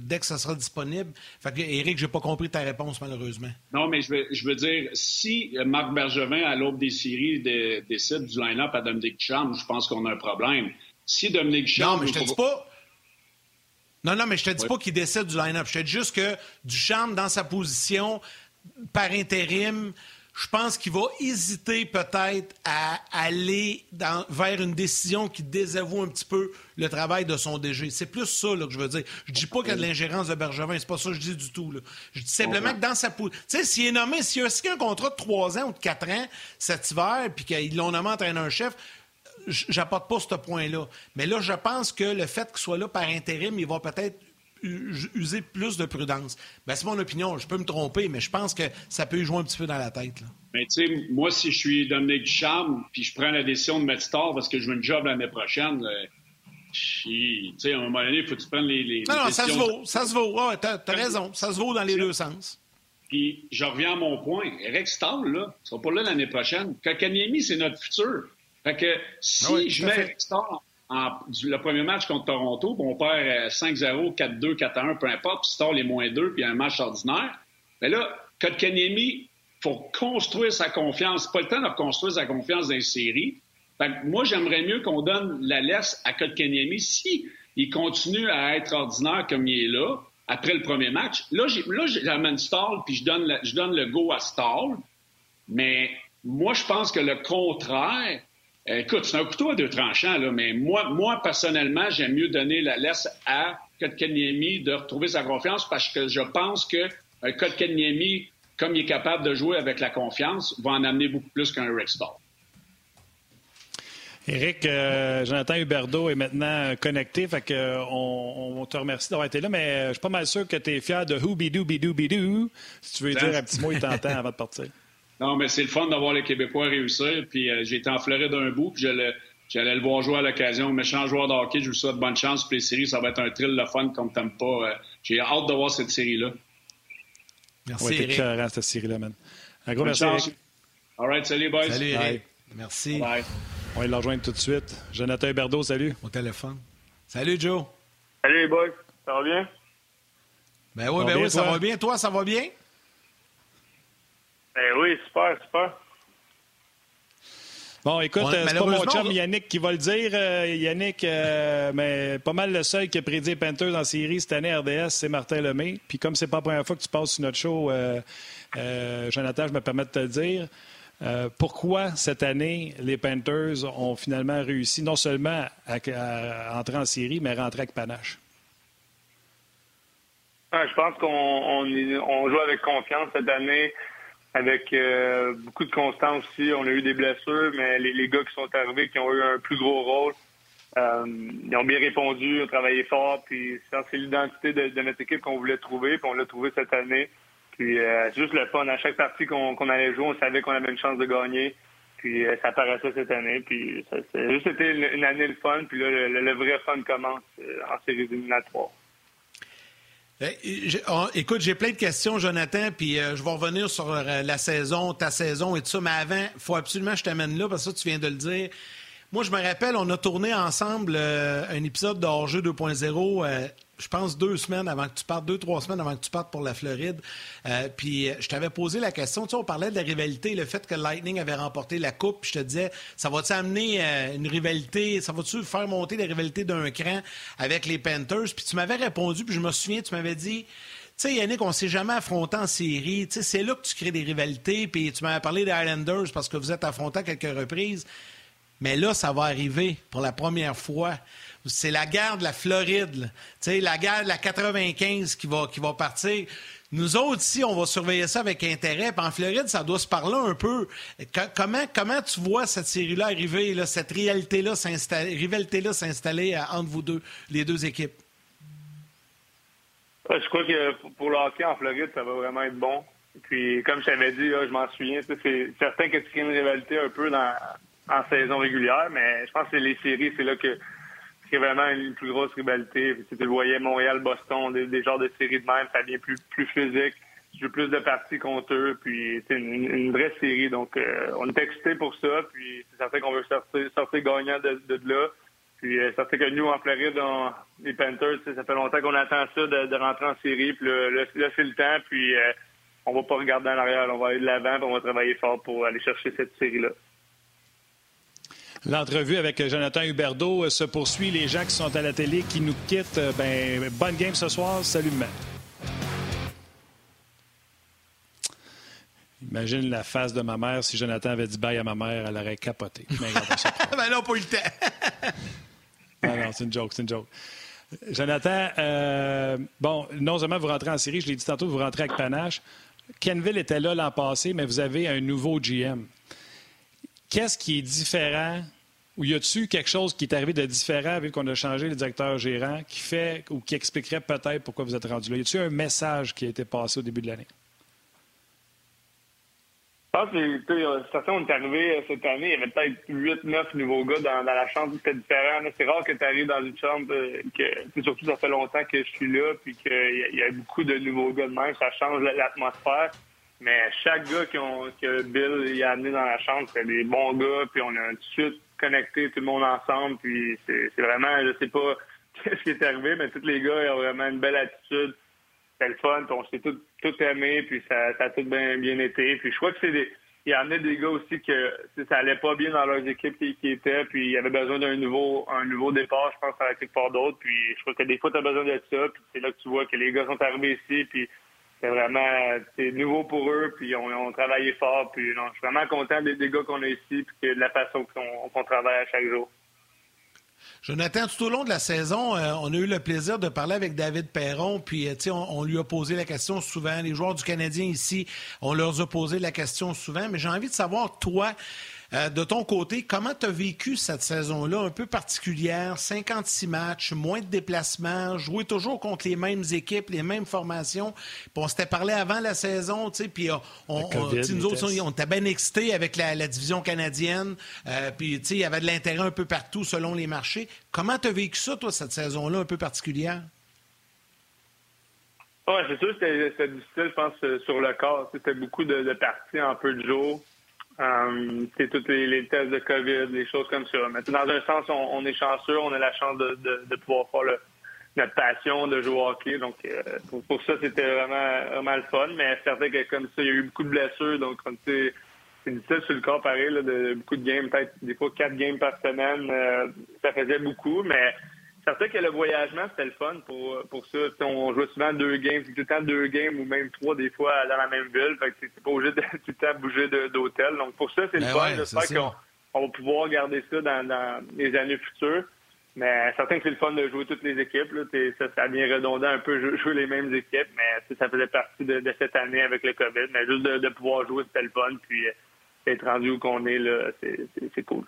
dès que ça sera disponible. Fait que, Éric, j'ai pas compris ta réponse, malheureusement. Non, mais je veux, je veux dire, si Marc Bergevin, à l'aube des séries, décide du line-up à Dominique Charme, je pense qu'on a un problème. Si Dominique Charme... Non, mais je te dis pas... Non, non, mais je te dis pas qu'il décide du line-up. Je te dis juste que Duchamp, dans sa position, par intérim, je pense qu'il va hésiter peut-être à aller vers une décision qui désavoue un petit peu le travail de son DG. C'est plus ça que je veux dire. Je dis pas qu'il y a de l'ingérence de Bergevin, c'est pas ça que je dis du tout. Je dis simplement que dans sa position... Tu sais, s'il est nommé, s'il a un contrat de trois ans ou de quatre ans cet hiver, puis qu'ils l'ont nommé entraîneur-chef, j'apporte pas ce point-là. Mais là, je pense que le fait qu'il soit là par intérim, il va peut-être user plus de prudence. Ben, c'est mon opinion. Je peux me tromper, mais je pense que ça peut y jouer un petit peu dans la tête. Mais tu sais, moi, si je suis Dominique Ducharme, puis je prends la décision de mettre Star parce que je veux une job l'année prochaine, euh, tu sais, à un moment donné, il faut que tu prennes les, les Non, non, ça se vaut. Ça se vaut. Ouais, t'as, raison. Ça se vaut dans les deux sens. Puis, je reviens à mon point. Eric Stahl, là, sera pas là l'année prochaine. Kakaniemi, c'est notre futur. Fait que si ah je mets Stahl le premier match contre Toronto, on perd 5-0, 4-2, 4-1, peu importe, puis Star les moins 2, puis un match ordinaire. Mais là, Kotkaniemi, faut construire sa confiance. Pas le temps de reconstruire sa confiance dans les séries. moi, j'aimerais mieux qu'on donne la laisse à Kotkaniemi si il continue à être ordinaire comme il est là, après le premier match. Là, j'amène Stall, puis je donne, je donne le go à Stall. Mais moi, je pense que le contraire, Écoute, c'est un couteau à deux tranchants, là, mais moi, moi personnellement, j'aime mieux donner la laisse à Kotkaniemi de retrouver sa confiance parce que je pense que euh, Kotkaniemi comme il est capable de jouer avec la confiance, va en amener beaucoup plus qu'un Rick Stall. Éric, euh, Jonathan Huberdeau est maintenant connecté, fait que euh, on, te remercie d'avoir été là, mais je suis pas mal sûr que tu es fier de Who Bidou Bidou Bidou. Si tu veux dire un petit mot, il t'entend avant de partir. Non, mais c'est le fun d'avoir les Québécois réussir. Puis j'ai été en Floride d'un bout, puis j'allais le voir jouer à l'occasion. Méchant joueur de hockey, je vous souhaite bonne chance pour les séries. Ça va être un thrill de fun comme t'aimes pas. j'ai hâte de voir cette série-là. Merci, ouais, Eric. Écœurant, cette série-là, man. Un gros merci, Eric. All right, salut, boys. Salut, Eric. Merci. Bye. On va le rejoindre tout de suite. Jonathan Huberdeau, salut. Au téléphone. Salut, Joe. Salut, les boys. Ça va bien? Ben oui, ben oui, ça va bien. Toi, ça va bien? Ben oui, super, super. Bon, écoute, euh, c'est pas mon chum Yannick qui va le dire. Euh, Yannick, euh, mais pas mal le seul qui a prédit Panthers en série cette année RDS, c'est Martin Lemay. Puis comme c'est pas la première fois que tu passes sur notre show, Jonathan, je me permets de te le dire. pourquoi cette année les Panthers ont finalement réussi non seulement à, entrer en série, mais à rentrer avec panache? je pense qu'on joue avec confiance cette année avec euh, beaucoup de constance aussi. On a eu des blessures, mais les, les, gars qui sont arrivés, qui ont eu un plus gros rôle, euh, ils ont bien répondu, ont travaillé fort. Puis c'est l'identité de, notre équipe qu'on voulait trouver, puis on l'a trouvé cette année. Puis euh, c'est juste le fun. À chaque partie qu'on allait jouer, on savait qu'on avait une chance de gagner. Puis euh, ça apparaissait cette année. Puis ça, juste une, année de fun. Puis là, le, le vrai fun commence en séries éliminatoires. Euh, écoute, j'ai plein de questions, Jonathan, puis euh, je vais revenir sur euh, la saison, ta saison et tout ça, mais avant, il faut absolument que je t'amène là, parce que ça, tu viens de le dire. Moi, je me rappelle, on a tourné ensemble un épisode de Hors-jeu 2.0 je pense, deux semaines avant que tu partes, deux, trois semaines avant que tu partes pour la Floride. Euh, puis je t'avais posé la question, tu sais, on parlait de la rivalité, le fait que Lightning avait remporté la Coupe, je te disais, ça va-tu amener euh, une rivalité, ça va-tu faire monter la rivalité d'un cran avec les Panthers? Puis tu m'avais répondu, puis je me souviens, tu m'avais dit, tu sais, Yannick, on s'est jamais affronté en série. Tu sais, c'est là que tu crées des rivalités. Puis tu m'avais parlé des Islanders parce que vous êtes affrontés à quelques reprises. Mais là, ça va arriver pour la première fois c'est la guerre de la Floride, la guerre de la 95 qui va, qui va partir. Nous autres, ici, on va surveiller ça avec intérêt. Puis en Floride, ça doit se parler un peu. comment, comment tu vois cette série-là arriver, cette réalité-là rivalité-là s'installer euh, entre vous deux, les deux équipes? Je crois que pour le en Floride, ça va vraiment être bon. Puis, comme je t'avais dit, je m'en souviens, c'est certain que tu crées une rivalité un peu en saison régulière, mais je pense que les séries, c'est là que c'est vraiment une plus grosse rivalité. Tu le voyais, Montréal-Boston, des, des, genres de séries de même, ça devient plus, plus physique. Tu joues plus de parties contre eux, puis c'est une, vraie série. Donc, euh, on est excités pour ça, puis c'est certain qu'on veut sortir, sortir gagnant de, là. Puis euh, certain que nous, en Floride, les Panthers, ça fait longtemps qu'on attend ça de, rentrer en série, puis là, c'est le temps, puis euh, on va pas regarder en arrière, on va aller de l'avant, on va travailler fort pour aller chercher cette série-là. L'entrevue avec Jonathan Huberdeau se poursuit. Les gens qui sont à la télé, qui nous quittent, ben, bonne game ce soir. Salut, man. Imagine la face de ma mère. Si Jonathan avait dit bye à ma mère, elle aurait capoté. Mais ben non, pas eu le temps. non, non, c'est une joke, c'est une joke. Jonathan, euh, bon, non seulement vous rentrez en série, je l'ai dit tantôt, vous rentrez avec panache. Kenville était là l'an passé, mais vous avez un nouveau GM. Qu'est-ce qui est différent? Ou y a-t-il quelque chose qui est arrivé de différent vu qu'on a changé le directeur gérant qui fait ou qui expliquerait peut-être pourquoi vous êtes rendu là? Y a-t-il un message qui a été passé au début de l'année? Je pense que certains on est arrivé euh, cette année, il y avait peut-être 8-9 nouveaux gars dans, la chambre, c'était différent. C'est rare que tu arrives dans une chambre euh, que surtout ça fait longtemps que je suis là, puis qu'il y, a beaucoup de nouveaux gars de même, ça change l'atmosphère. Mais chaque gars ont, que Bill y a amené dans la chambre, c'est des bons gars, puis on a tout de suite connecté tout le monde ensemble, puis c'est vraiment, je sais pas ce qui est arrivé, mais tous les gars ils ont vraiment une belle attitude. C'est le fun, on s'est tout, tout aimé, puis ça, a tout bien, bien été. Puis je crois que c'est des. Il a amené des gars aussi que ça allait pas bien dans leurs équipes qui, étaient, puis il y avait besoin d'un nouveau un nouveau départ, je pense, avec quelque part d'autre. Puis je crois que des fois, tu as besoin de ça, puis c'est là que tu vois que les gars sont arrivés ici, puis c'est vraiment nouveau pour eux, puis on, on travaillé fort, puis non, je suis vraiment content des, gars qu'on a ici, puis de la façon qu'on travaille à chaque jour. Jonathan, tout au long de la saison, euh, on a eu le plaisir de parler avec David Perron, puis euh, on, lui a posé la question souvent. Les joueurs du Canadien ici, on leur a posé la question souvent, mais j'ai envie de savoir, toi, euh, de ton côté, comment tu as vécu cette saison-là un peu particulière? 56 matchs, moins de déplacements, jouer toujours contre les mêmes équipes, les mêmes formations. Puis on s'était parlé avant la saison, tu sais, puis on, on, nous autres, on, était bien excités avec la, division canadienne. Euh, puis, tu sais, il y avait de l'intérêt un peu partout selon les marchés. Comment tu as vécu ça, toi, cette saison-là un peu particulière? Oui, c'est sûr que c'était difficile, je pense, sur le corps. C'était beaucoup de, de parties en peu de jours. Um, c'est tous les, tests de COVID, les choses comme ça. Mais dans un sens, on, est chanceux, on a la chance de, de, pouvoir faire notre passion de jouer au hockey. Donc, euh, pour, ça, c'était vraiment, vraiment le fun. Mais certain que comme ça, il y a eu beaucoup de blessures. Donc, c'est difficile sur le corps, pareil, là, de beaucoup de games, peut-être des fois quatre games par semaine. Euh, ça faisait beaucoup, mais certain que le voyagement, c'était le fun pour, pour ça. on jouait souvent deux games, tout le temps deux games ou même trois des fois dans la même ville. Fait que c'est pas obligé de tout le temps bouger d'hôtel. Donc pour ça, c'est le ben fun. J'espère qu'on on va pouvoir garder ça dans, les années futures. Mais certain que c'est le fun de jouer toutes les équipes. Là. Ça, ça bien redondant un peu jouer les mêmes équipes, mais ça faisait partie de, cette année avec le COVID. Mais juste de, pouvoir jouer, c'était le fun. Puis euh, être rendu où qu'on est, là, c'est cool.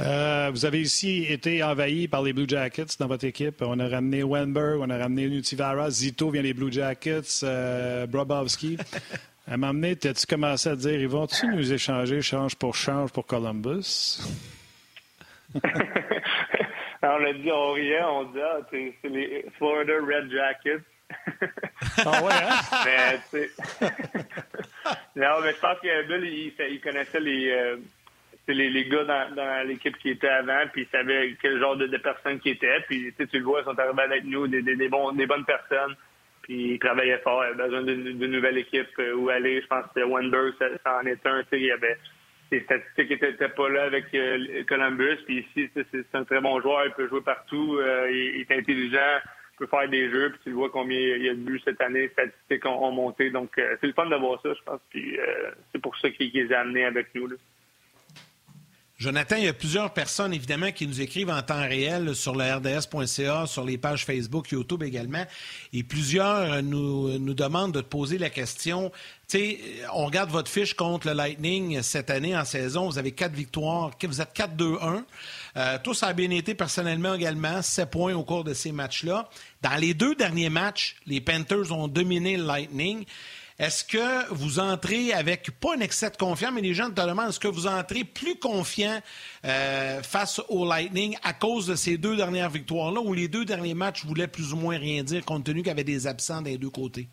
Euh, vous avez aussi été envahi par les Blue Jackets dans votre équipe. On a ramené Wenberg, on a ramené Nutivara, Zito vient des Blue Jackets, euh, Brobovski. À un moment donné, as-tu commencé à dire, ils vont-tu nous échanger change pour change pour Columbus? on a dit, on riait, on dit, ah, c'est les Florida Red Jackets. ah ouais, hein? mais, tu non, mais je pense que Bill, il, il connaissait les... Euh, les, les gars dans, l'équipe qui était avant, puis ils savaient quel genre de, personnes qui étaient. Puis tu le vois, ils sont arrivés avec nous, des, des, bons, des bonnes personnes. Puis ils travaillaient fort. Ils avaient besoin d'une nouvelle équipe euh, où aller. Je pense que Wenberg, ça, en est un. Il y avait des statistiques n'étaient pas là avec euh, Columbus. Puis ici, c'est un très bon joueur. Il peut jouer partout. Euh, il, est intelligent. Il peut faire des jeux. Puis tu le vois combien il y a de buts cette année. Les statistiques ont, monté. Donc, c'est le fun de voir ça, je pense. Puis c'est pour ça qu'il les a avec nous. Là. Jonathan, il y a plusieurs personnes, évidemment, qui nous écrivent en temps réel sur le RDS.ca, sur les pages Facebook, YouTube également. Et plusieurs nous, nous demandent de te poser la question. Tu sais, on regarde votre fiche contre le Lightning cette année en saison. Vous avez quatre victoires. Vous êtes 4-2-1. Euh, tout ça a bien été personnellement également. Sept points au cours de ces matchs-là. Dans les deux derniers matchs, les Panthers ont dominé le Lightning. Est-ce que vous entrez avec, pas un excès de confiance, mais les gens te demandent, est-ce que vous entrez plus confiant euh, face au Lightning à cause de ces deux dernières victoires-là, ou les deux derniers matchs voulaient plus ou moins rien dire, compte tenu qu'il y avait des absents des deux côtés?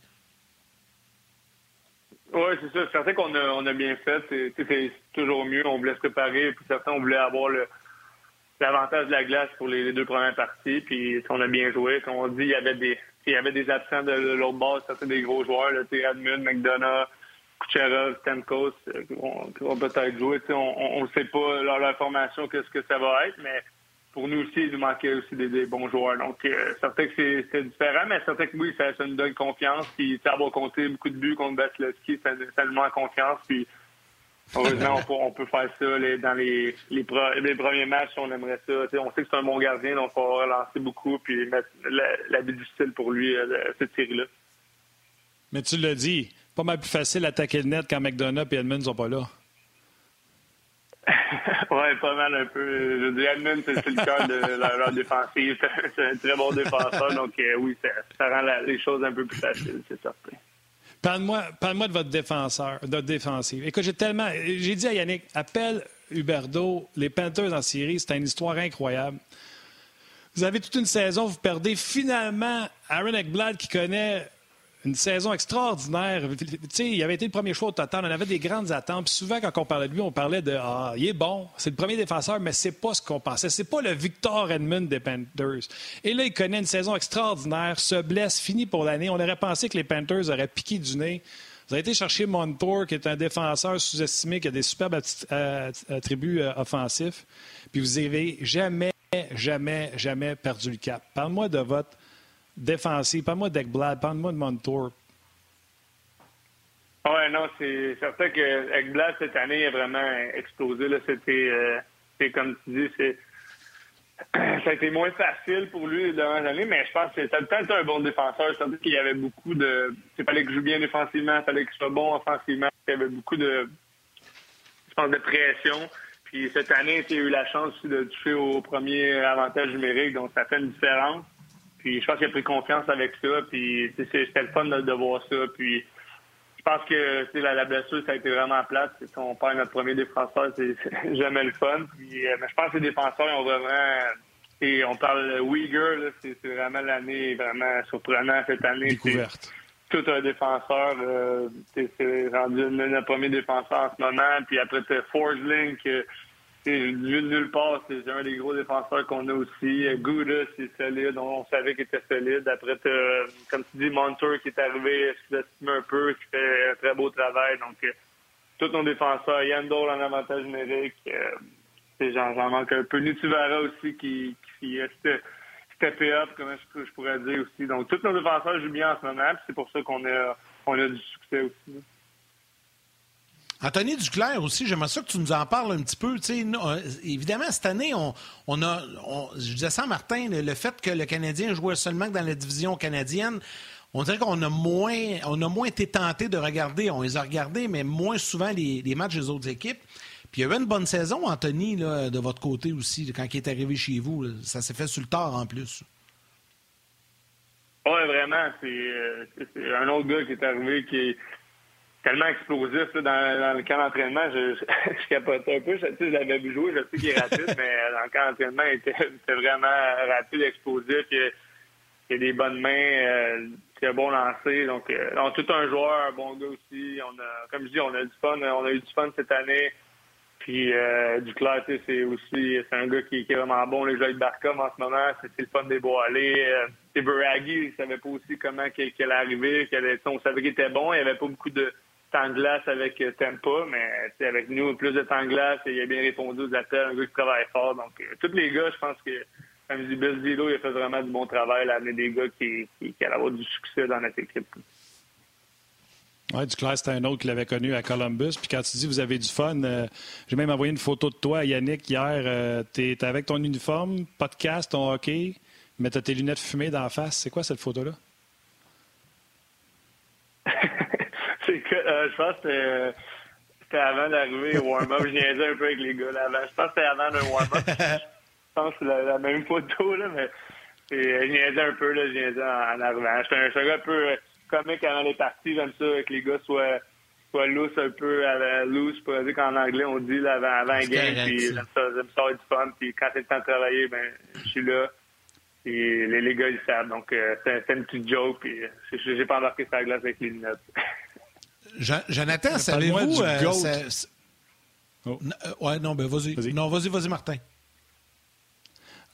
Oui, c'est ça. Certain qu'on a, on a bien fait. C'est toujours mieux. On voulait se préparer. Puis certains, on voulait avoir l'avantage de la glace pour les, deux premières parties. Puis on a bien joué. Comme on dit, il y avait des, il y avait des absents de, l'autre base, c'était des gros joueurs, là, Admund, McDonough, Kucherov, Stamkos, euh, qui vont peut-être jouer. On ne sait pas leur, formation qu'est-ce que ça va être, mais pour nous aussi, il nous manquait aussi des, bons joueurs. Donc, euh, certain que c'est différent, mais certain que oui, ça, nous donne confiance. Puis, avoir compté beaucoup de buts contre Vasilevski, ça, ça nous manque confiance. Puis, Heureusement, on peut, faire ça dans les, les, premiers matchs, on aimerait ça. on sait que c'est un bon gardien, donc on va relancer beaucoup puis mettre la, vie difficile pour lui, euh, cette série-là. Mais tu l'as dit, pas mal plus facile d'attaquer le net quand McDonough et Edmund ne sont pas là. oui, pas mal un peu. Je dis Edmund, c'est le cœur de la, défensive. C'est un très bon défenseur, donc euh, oui, ça, rend les choses un peu plus faciles, c'est certain. Parle-moi parle de votre défenseur, de votre défensive. Écoute, j'ai tellement. J'ai dit à Yannick, appelle Huberdo, les Panthers en série, c'est une histoire incroyable. Vous avez toute une saison, vous perdez finalement Aaron Ekblad qui connaît une saison extraordinaire. il avait été le premier choix au total. On avait des grandes attentes. souvent, quand on parlait de lui, on parlait de Ah, il est bon, c'est le premier défenseur, mais c'est pas ce qu'on pensait. C'est pas le Victor Edmund des Panthers. Et là, il connaît une saison extraordinaire, se blesse, fini pour l'année. On aurait pensé que les Panthers auraient piqué du nez. Vous avez été chercher Montour, qui est un défenseur sous-estimé, qui a des superbes euh, attributs euh, offensifs. Puis vous n'avez jamais, jamais, jamais perdu le cap. Parle-moi de votre défensif. Parle-moi d'Ekblad, parle-moi de Montour. Oui, non, c'est certain que Ekblad, cette année, a vraiment explosé. C'était, euh, comme tu dis, c'est, ça a été moins facile pour lui durant l'année, mais je pense que ça a temps un bon défenseur. Je pense qu'il y avait beaucoup de. Il fallait qu'il joue bien défensivement, il fallait qu'il soit bon offensivement. Il y avait beaucoup de. Je pense de pression. Puis cette année, il a eu la chance aussi de toucher au premier avantage numérique, donc ça fait une différence. Puis je pense qu'il a pris confiance avec ça. Puis c'était le fun de, voir ça. Puis je pense que la, la blessure, ça a été vraiment plate. Si on perd notre premier défenseur, c'est jamais le fun. Puis, euh, mais je pense que les défenseurs ils ont vraiment. Et on parle Uyghur, c'est vraiment l'année vraiment surprenante cette année. Découverte. Tout un défenseur, euh, c'est rendu notre premier défenseur en ce moment. Puis après, tu Forsling, nulle part, c'est un des gros défenseurs qu'on a aussi. Gouda, c'est solide, on, savait qu'il était solide. Après, comme tu dis, Montour qui est arrivé, sous-estimé un peu, qui fait un très beau travail. Donc, euh, tous nos défenseurs, Yandol en avantage numérique, euh, j'en manque un peu. Nutuvara aussi qui, qui est steppé up, comment je, je, pourrais dire aussi. Donc, tous nos défenseurs jouent bien en ce moment, c'est pour ça qu'on a, on a du succès aussi. Anthony Duclair aussi, j'aimerais ça que tu nous en parles un petit peu. Euh, évidemment, cette année, on, a, je disais ça Martin, le, fait que le Canadien jouait seulement dans la division canadienne, on dirait qu'on a moins, on a moins été tenté de regarder, on les a regardés, mais moins souvent les, matchs des autres équipes. Puis il y avait une bonne saison, Anthony, de votre côté aussi, quand il est arrivé chez vous. Ça s'est fait sur le tard en plus. Oui, vraiment. Euh, c'est un autre gars qui est arrivé qui tellement explosif dans, le camp d'entraînement. Je, je, capotais un peu. Je, je l'avais vu jouer, je sais qu'il est rapide, mais dans le camp d'entraînement, il était, vraiment rapide, explosif. Il, il a des bonnes mains, euh, il a bon lancer. Donc, euh, on tout un joueur, un bon gars aussi. On a, comme je dis, on a du fun. On a eu du fun cette année. Puis euh, Duclair, c'est aussi c'est un gars qui, est vraiment bon. Les jeux de Barcom en ce moment, c'est le fun des bois aller. Euh, Beragi, il savait pas aussi comment qu'elle allait arriver. on savait qu'il était bon. Il n'y avait pas beaucoup de temps de glace avec euh, Tempa, mais avec nous, plus de temps de glace, il a bien répondu aux appels, un gars qui travaille fort. Donc, euh, tous les gars, je pense que, comme je dis, Bill Zilo, il a fait vraiment du bon travail à amener des gars qui, qui, qui allaient avoir du succès dans notre équipe. Oui, Duclair, c'était un autre qui l'avait connu à Columbus. Puis quand tu dis vous avez du fun, euh, j'ai même envoyé une photo de toi à Yannick hier. tu es, avec ton uniforme, podcast, ton hockey, mais tu as tes lunettes fumées dans la face. C'est quoi cette photo-là? Euh, je pense que c'était avant d'arriver au warm-up. je niaisais un peu avec les gars là avant. Je pense que c'était avant le warm-up. je pense que c'est la, même photo, là, mais je niaisais un peu, là, je niaisais en, arrivant. J'étais un, un, gars un peu euh, comique avant les parties. J'aime ça que les gars soient, soient loose un peu, à loose, pour dire qu'en anglais, on dit là, avant, avant game. Puis j'aime ça, j'aime ça du fun. Puis quand c'est le temps de travailler, ben, je suis là. Et les, les gars, ils savent. Donc, euh, c'est une petite joke. Puis j'ai pas embarqué sa glace avec les lunettes. Jonathan, savez-vous. Euh, oh. euh, ouais, non, ben vas-y. non, vas-y, vas-y, Martin.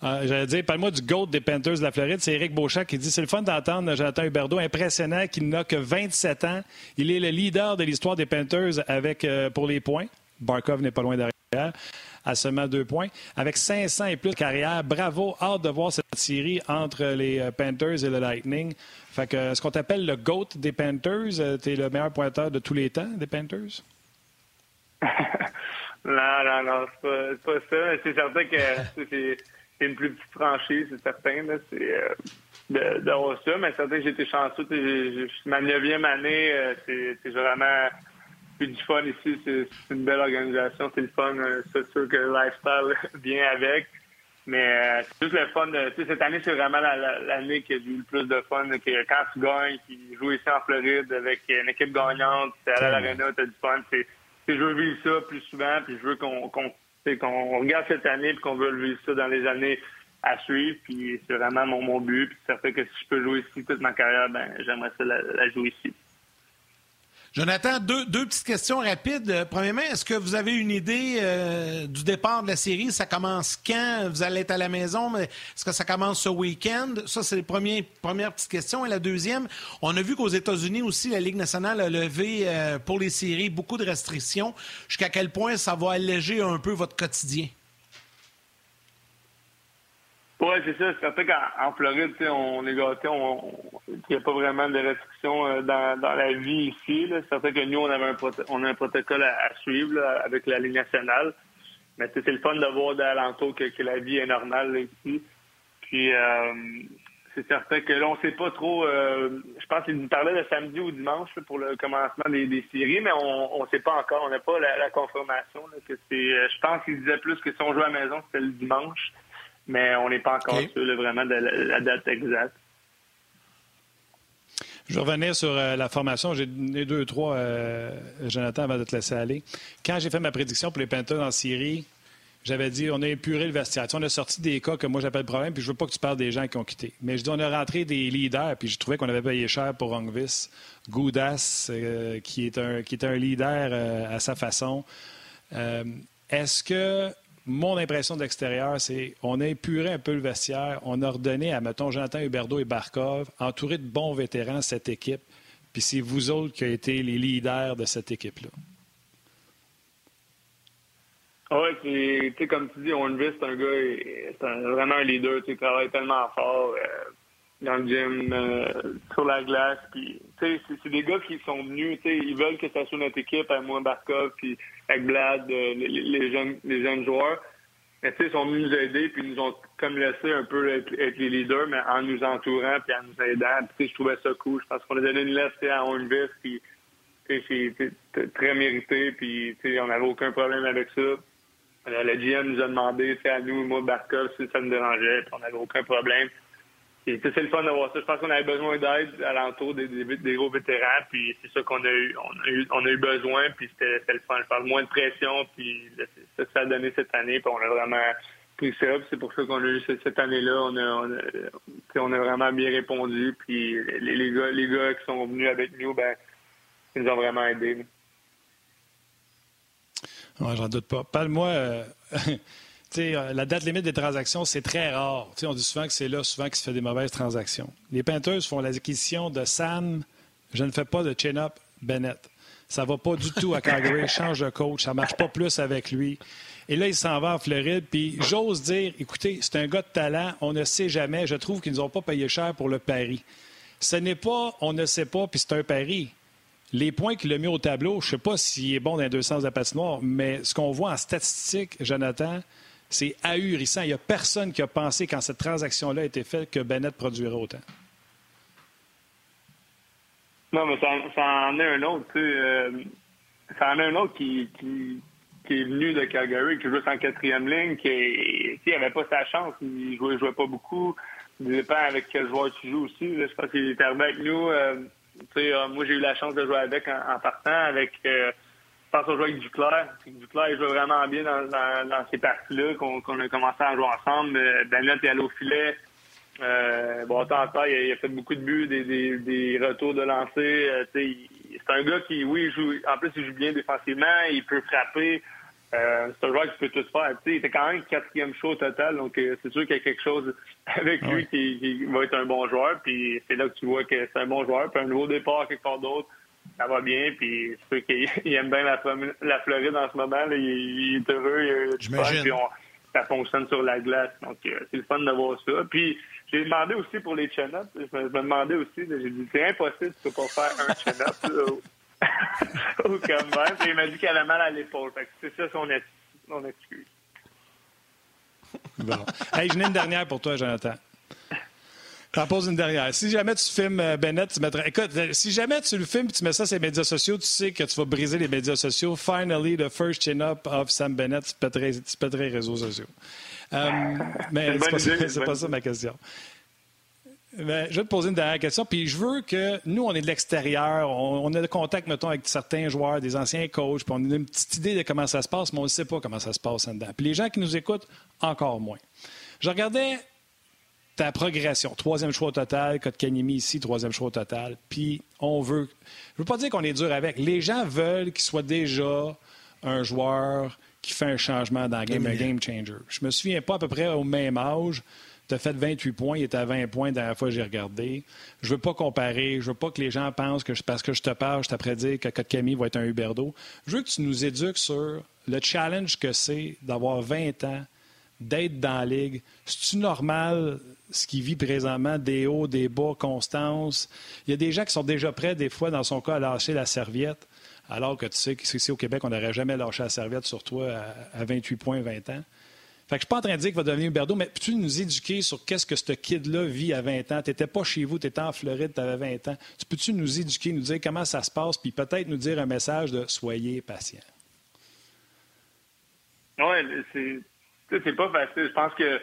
Euh, J'allais dire, parle-moi du GOAT des Panthers de la Floride. C'est Eric Beauchamp qui dit c'est le fun d'entendre Jonathan Huberdeau, impressionnant, qu'il n'a que 27 ans. Il est le leader de l'histoire des Panthers avec, euh, pour les points. Barkov n'est pas loin derrière à seulement deux points. Avec 500 et plus de carrière, bravo, hâte de voir cette série entre les euh, Panthers et le Lightning. Fait que, ce qu'on t'appelle le GOAT des Panthers, euh, tu es le meilleur pointeur de tous les temps des Panthers? non, non, non, c'est pas, pas ça. C'est certain que c'est une plus petite franchise, c'est certain. C'est euh, d'avoir ça, mais c'est certain que j'ai été chanceux. Ma neuvième année, c'est vraiment du fun ici, c'est une belle organisation, c'est le fun. Euh, c'est sûr que le lifestyle vient avec. Mais euh, c'est juste le fun. De, cette année, c'est vraiment l'année qui a eu le plus de fun. Que quand tu gagnes, tu joues ici en Floride avec une équipe gagnante, tu à l'arena, tu as du fun. C'est, je veux vivre ça plus souvent, puis je veux qu'on, qu'on, regarde cette année, puis qu'on veut vivre ça dans les années à suivre. Puis c'est vraiment mon, mon but. Puis ça fait que si je peux jouer ici toute ma carrière, ben j'aimerais ça la jouer ici. Jonathan, deux, deux, petites questions rapides. Euh, premièrement, est-ce que vous avez une idée euh, du départ de la série? Ça commence quand? Vous allez être à la maison, mais est-ce que ça commence ce week-end? Ça, c'est la première, première petite question. Et la deuxième, on a vu qu'aux États-Unis aussi, la Ligue nationale a levé euh, pour les séries beaucoup de restrictions. Jusqu'à quel point ça va alléger un peu votre quotidien? Oui, c'est ça. C'est certain qu'en Floride, on est gâté. Il n'y a pas vraiment de restrictions euh, dans, la vie ici. C'est certain que nous, on avait un, on a un protocole à, suivre avec la Ligue nationale. mais c'est le fun de voir d'alentour que, que la vie est normale ici. Puis c'est certain que là, on sait pas trop. Euh, je pense qu'il nous parlait de samedi ou dimanche pour le commencement des, séries, mais on ne sait pas encore. On n'a pas la, confirmation. que. Euh, je pense qu'il disait plus que si on joue à la maison, c'était le dimanche, mais on n'est pas encore sûr vraiment de la, date exacte. Je vais revenir sur euh, la formation. J'ai donné deux, trois, Jonathan, avant de te laisser aller. Quand j'ai fait ma prédiction pour les Panthers en série, j'avais dit, on a épuré le vestiaire. on a sorti des cas que moi j'appelle problème, puis je veux pas que tu parles des gens qui ont quitté. Mais je dis, on a rentré des leaders, puis je trouvais qu'on avait payé cher pour Rongvis. Goudas, euh, qui, est un, qui est un leader euh, à sa façon. Euh, est-ce que mon impression d'extérieur, c'est on a épuré un peu le vestiaire, on a redonné à, mettons, Jonathan Huberdeau et Barkov, entouré de bons vétérans, cette équipe, puis c'est vous autres qui avez été les leaders de cette équipe-là? Oui, tu sais, comme tu dis, Hornby, c'est un gars, c'est vraiment un leader. Tu travaille tellement fort euh, dans le gym, euh, sur la glace. Puis, sais, c'est des gars qui sont venus, ils veulent que ça soit notre équipe, à moi, Barkov, puis avec Blad, euh, les, jeunes, les jeunes joueurs. Mais ils sont venus nous aider, puis ils nous ont comme laissé un peu être, les leaders, mais en nous entourant, puis en nous aidant. Je trouvais ça cool. Je pense qu'on a donné une lettre à Hornby, puis c'est très mérité, puis on n'avait aucun problème avec ça. Euh, le GM nous a demandé, à nous, moi, Barkov, si ça me dérangeait, puis on n'avait aucun problème. C'est le fun d'avoir ça. Je pense qu'on avait besoin d'aide à l'entour des, gros vétérans, puis c'est ça qu'on a eu. On a eu, besoin, puis c'était le fun. Je parle moins de pression, puis ça, ça a donné cette année, puis on a vraiment pris ça. C'est pour ça qu'on a eu cette, année-là. On a, on, a, vraiment bien répondu, puis les, gars, les gars qui sont venus avec nous, ben, ils nous ont vraiment aidés. Oui, j'en doute pas. Parle-moi. Euh, la date limite des transactions, c'est très rare. on dit souvent que c'est là souvent qu'il se fait des mauvaises transactions. Les Panthers font l'acquisition de Sam. Je ne fais pas de chin-up Bennett. Ça va pas du tout à Calgary. Change de coach. Ça marche pas plus avec lui. Et là, il s'en va en Floride. Puis j'ose dire, écoutez, c'est un gars de talent. On ne sait jamais. Je trouve qu'ils nous ont pas payé cher pour le pari. Ce n'est pas, on ne sait pas, puis c'est un pari les points qu'il a mis au tableau, je ne sais pas s'il est bon dans les deux sens de la patinoire, mais ce qu'on voit en statistique, Jonathan, c'est ahurissant. Il n'y a personne qui a pensé, quand cette transaction-là a été faite, que Bennett produirait autant. Non, mais ça, en est un autre. Ça en est un autre qui, est venu de Calgary, qui joue en quatrième ligne, qui n'avait pas sa chance. Il jouait, jouait pas beaucoup. Il dépend avec quel joueur tu joues aussi. je pense qu'il est arrivé avec nous. Euh, euh, moi, j'ai eu la chance de jouer avec en, partant, avec, euh, pense qu'on joue avec Duclair? Duclair, il joue vraiment bien dans, dans, ces parties-là, qu'on a commencé à jouer ensemble. Euh, Daniel est allé au filet. Euh, bon, temps il, a fait beaucoup de buts, des, des, des retours de lancer. c'est un gars qui, oui, il joue, en plus, il joue bien défensivement, il peut frapper. Euh, c'est un joueur qui peut tout faire. il était quand même quatrième show au total, donc euh, c'est sûr qu'il y a quelque chose avec lui qui, va être un bon joueur. Puis c'est là que tu vois que c'est un bon joueur. Puis un nouveau départ quelque part d'autre, ça va bien. Puis c'est sûr qu'il aime bien la, Floride en ce moment. Il, est heureux, il a puis ça fonctionne sur la glace. Donc euh, c'est le fun d'avoir ça. Puis j'ai demandé aussi pour les chin-ups. Je, me demandais aussi, j'ai dit c'est impossible, tu peux pas faire un chin-up. Au même. il m'a dit qu'elle a mal à l'épaule. C'est ça son, excuse. Bon. Hey, je n'ai une dernière pour toi, Jonathan. T'en pose une dernière. Si jamais tu filmes euh, Bennett, tu mettrais. Écoute, euh, si jamais tu le filmes et tu mets ça sur les médias sociaux, tu sais que tu vas briser les médias sociaux. Finally, the first chin-up of Sam Bennett, tu pèterais, tu les réseaux sociaux. Euh, mais c'est pas, pas ça ma question. Ben, je vais te poser une dernière question. Puis je veux que nous, on est de l'extérieur, on, a le contact, mettons, avec certains joueurs, des anciens coachs, puis on a une petite idée de comment ça se passe, mais on ne sait pas comment ça se passe en dedans. Puis les gens qui nous écoutent, encore moins. Je regardais ta progression. Troisième choix au total, Kanimi ici, troisième choix au total. Puis on veut. Je veux pas dire qu'on est dur avec. Les gens veulent qu'il soit déjà un joueur qui fait un changement dans le game, un game changer. Je me souviens pas à peu près au même âge tu as fait 28 points, il était à 20 points la dernière fois que j'ai regardé. Je veux pas comparer, je veux pas que les gens pensent que parce que je te parle, je t'apprends dire que Kotkami va être un Huberdo. Je veux que tu nous éduques sur le challenge que c'est d'avoir 20 ans, d'être dans la ligue. C'est-tu normal ce qu'il vit présentement, des hauts, des bas, constance? Il y a des gens qui sont déjà prêts, des fois, dans son cas, à lâcher la serviette, alors que tu sais qu'ici au Québec, on n'aurait jamais lâché la serviette sur toi à 28 points, 20 ans. Fait que je suis pas en train de dire qu'il va devenir Huberdo, mais peux-tu nous éduquer sur qu'est-ce que ce kid-là vit à 20 ans? Tu n'étais pas chez vous, tu étais en Floride, tu avais 20 ans. Tu peux-tu nous éduquer, nous dire comment ça se passe, puis peut-être nous dire un message de soyez patient? Oui, c'est, pas facile. Je pense que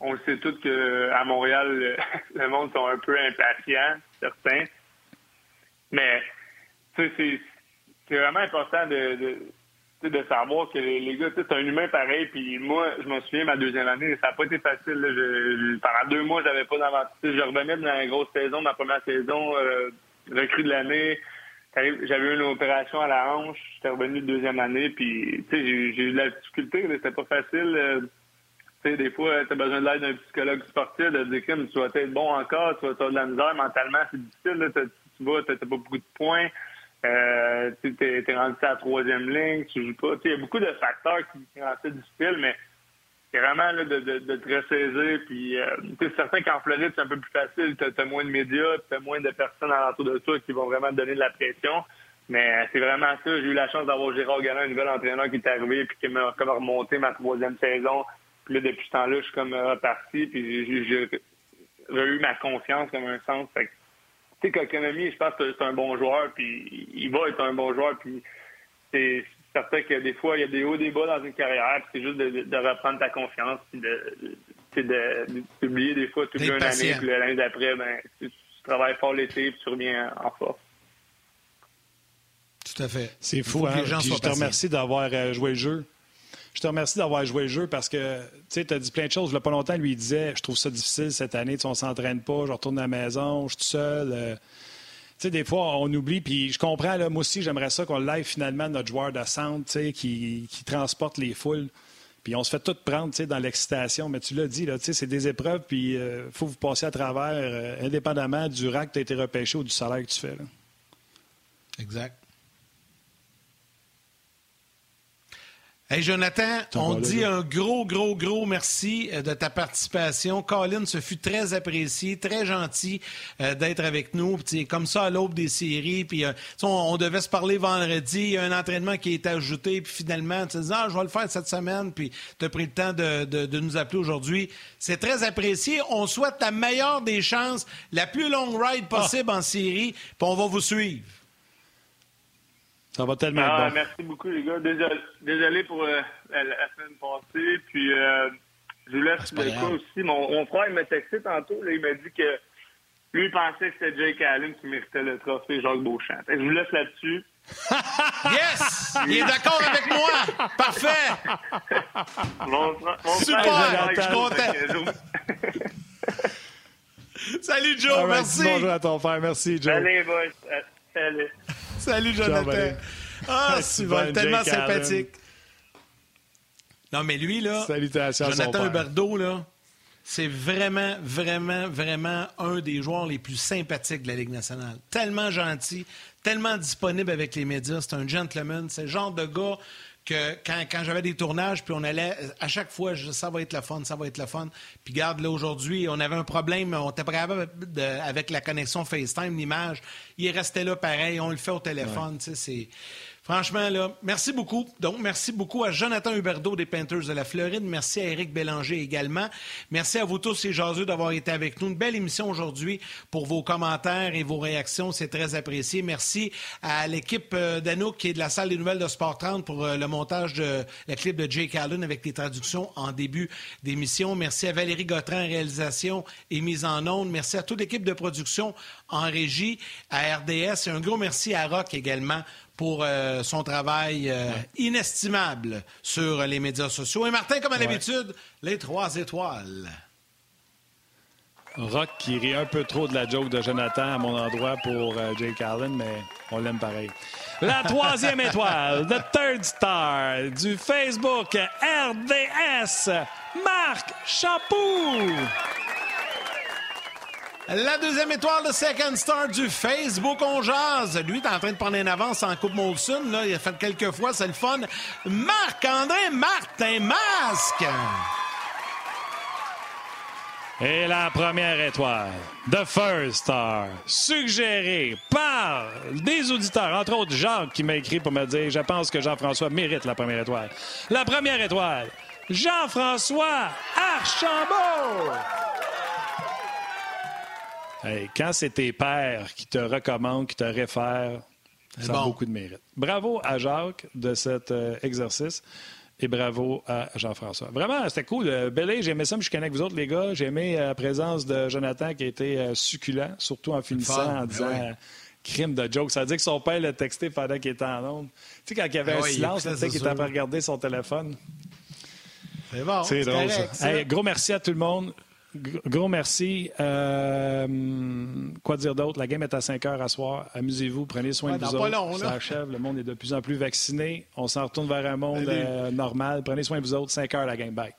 on sait tous qu'à Montréal, le, monde sont un peu impatients, certains. Mais c'est, vraiment important de savoir que les, gars, c'est un humain pareil. Puis moi, je me souviens, ma deuxième année, ça n'a pas été facile. Pendant deux mois, j'avais pas d'aventure. Je revenais dans la grosse saison, ma première saison, euh, recrue de l'année. J'avais une opération à la hanche. J'étais revenu de deuxième année. Puis, tu sais, j'ai eu de la difficulté. C'était pas facile. Euh, tu sais, des fois, tu as besoin de l'aide d'un psychologue sportif, de dire que tu vas être bon encore, tu vas avoir de la misère. Mentalement, c'est difficile. Tu vois, tu n'as pas beaucoup de points. Euh, tu es, rendu à la troisième ligne, tu joues pas. Il y a beaucoup de facteurs qui, rendent ça difficile, mais c'est vraiment là, de, de, de, te ressaisir. Puis, euh, es certain qu'en Floride, c'est un peu plus facile. Tu as, moins de médias, tu as moins de personnes alentour de toi qui vont vraiment te donner de la pression. Mais c'est vraiment ça. J'ai eu la chance d'avoir Gérard Gallin, un nouvel entraîneur qui est arrivé puis qui m'a comme remonté ma troisième saison. Puis là, depuis ce temps-là, je suis comme reparti. Puis j'ai eu ma confiance comme un sens. Fait sais, je pense que c'est un bon joueur, puis il va être un bon joueur, puis c'est certain que des fois, il y a des hauts, des bas dans une carrière, puis c'est juste de, reprendre ta confiance, puis de, d'oublier des fois toute une année, puis l'année d'après, ben, tu, travailles fort l'été, puis tu reviens en force. Tout à fait. C'est fou, hein? je te remercie d'avoir euh, joué le jeu. Je te remercie d'avoir joué le jeu parce que tu as dit plein de choses. Il n'y a pas longtemps, lui, il disait Je trouve ça difficile cette année, on ne s'entraîne pas, je retourne à la maison, je suis tout seul. Des fois, on oublie, puis je comprends, là, moi aussi, j'aimerais ça qu'on live finalement notre joueur de qui, qui transporte les foules. Puis on se fait tout prendre dans l'excitation, mais tu l'as dit, c'est des épreuves, puis il euh, faut vous passer à travers, euh, indépendamment du rack que tu as été repêché ou du salaire que tu fais. Là. Exact. Hey Jonathan, on dit un gros, gros, gros merci euh, de ta participation. Colin, ce fut très apprécié, très gentil euh, d'être avec nous. comme ça, à l'aube des séries, puis euh, on, devait se parler vendredi, il y a un entraînement qui est ajouté, puis finalement, tu dis, ah, je vais le faire cette semaine, puis tu as pris le temps de, nous appeler aujourd'hui. C'est très apprécié. On souhaite la meilleure des chances, la plus longue ride possible en série, puis on va vous suivre. Ça va tellement ah, Merci beaucoup, les gars. Désolé, pour euh, la, semaine passée. Puis, euh, je vous laisse ah, le coup aussi. Mon, frère, il m'a texté tantôt. Là, il m'a dit que lui, il pensait que c'était Jake Allen qui méritait le trophée Jacques Beauchamp. je vous laisse là-dessus. yes! Il est d'accord avec moi! Parfait! mon, mon Super! Frère, je suis content. Salut, Joe. merci. Bonjour à ton frère. Merci, Joe. Allez, boys. Salut. Salut, Jonathan. Ah, Sylvain, tellement sympathique. Non, mais lui, là, Salutations Jonathan Huberdeau, là, c'est vraiment, vraiment, vraiment un des joueurs les plus sympathiques de la Ligue nationale. Tellement gentil, tellement disponible avec les médias. C'est un gentleman. C'est le genre de gars que quand, j'avais des tournages, puis on allait, à chaque fois, je, ça va être le fun, ça va être le fun. Puis garde, là, aujourd'hui, on avait un problème, on était pas avec la connexion FaceTime, l'image. Il restait là pareil, on le fait au téléphone, tu sais, c'est... Franchement, là, merci beaucoup. Donc, merci beaucoup à Jonathan Huberdeau des Panthers de la Floride. Merci à Éric Bélanger également. Merci à vous tous, les jaseux, d'avoir été avec nous. Une belle émission aujourd'hui pour vos commentaires et vos réactions. C'est très apprécié. Merci à l'équipe euh, d'Anouk est de la salle des nouvelles de Sport 30 pour euh, le montage de la clip de Jake Allen avec les traductions en début d'émission. Merci à Valérie Gautran, réalisation et mise en onde. Merci à toute l'équipe de production en régie, à RDS et un gros merci à Rock également pour euh, son travail euh, inestimable sur les médias sociaux. Et Martin, comme à l'habitude, les trois étoiles. Rock qui rit un peu trop de la joke de Jonathan à mon endroit pour euh, Jake Allen, mais on l'aime pareil. La troisième étoile, the third star du Facebook RDS, Marc Chapoux. La deuxième étoile de Second Star du Facebook On Jazz. Lui, est en train de prendre une avance en Coupe Molson. Là. Il a fait quelques fois, c'est le fun. Marc-André Martin Masque. Et la première étoile, The First Star, suggérée par des auditeurs, entre autres Jacques qui m'a écrit pour me dire Je pense que Jean-François mérite la première étoile. La première étoile, Jean-François Archambault! Hey, quand c'est tes pères qui te recommandent, qui te réfèrent, ça a beaucoup de mérite. Bravo à Jacques de cet euh, exercice. Et bravo à Jean-François. Vraiment, c'était cool. Euh, Bellé, j'aimais ça, mais je connais avec vous autres, les gars. J'ai aimé euh, la présence de Jonathan qui a été euh, succulent, surtout en finissant, en Ben disant oui. crime de joke. Ça veut dire que son père l'a texté pendant qu'il était en onde. Tu sais, quand il y avait Ben un il silence, sais, c'est qu'il était en train sûr. de regarder son téléphone. C'est bon. C'est drôle, correct, ça. Hey, gros merci à tout le monde. Gr- Gros merci. Euh, quoi dire d'autre? La game est à 5 heures à soir. Amusez-vous, prenez soin Ouais, de vous autres. long. Ça achève. Le monde est de plus en plus vacciné. On s'en retourne vers un monde euh, normal. Prenez soin de vous autres. 5 heures la game. Bye.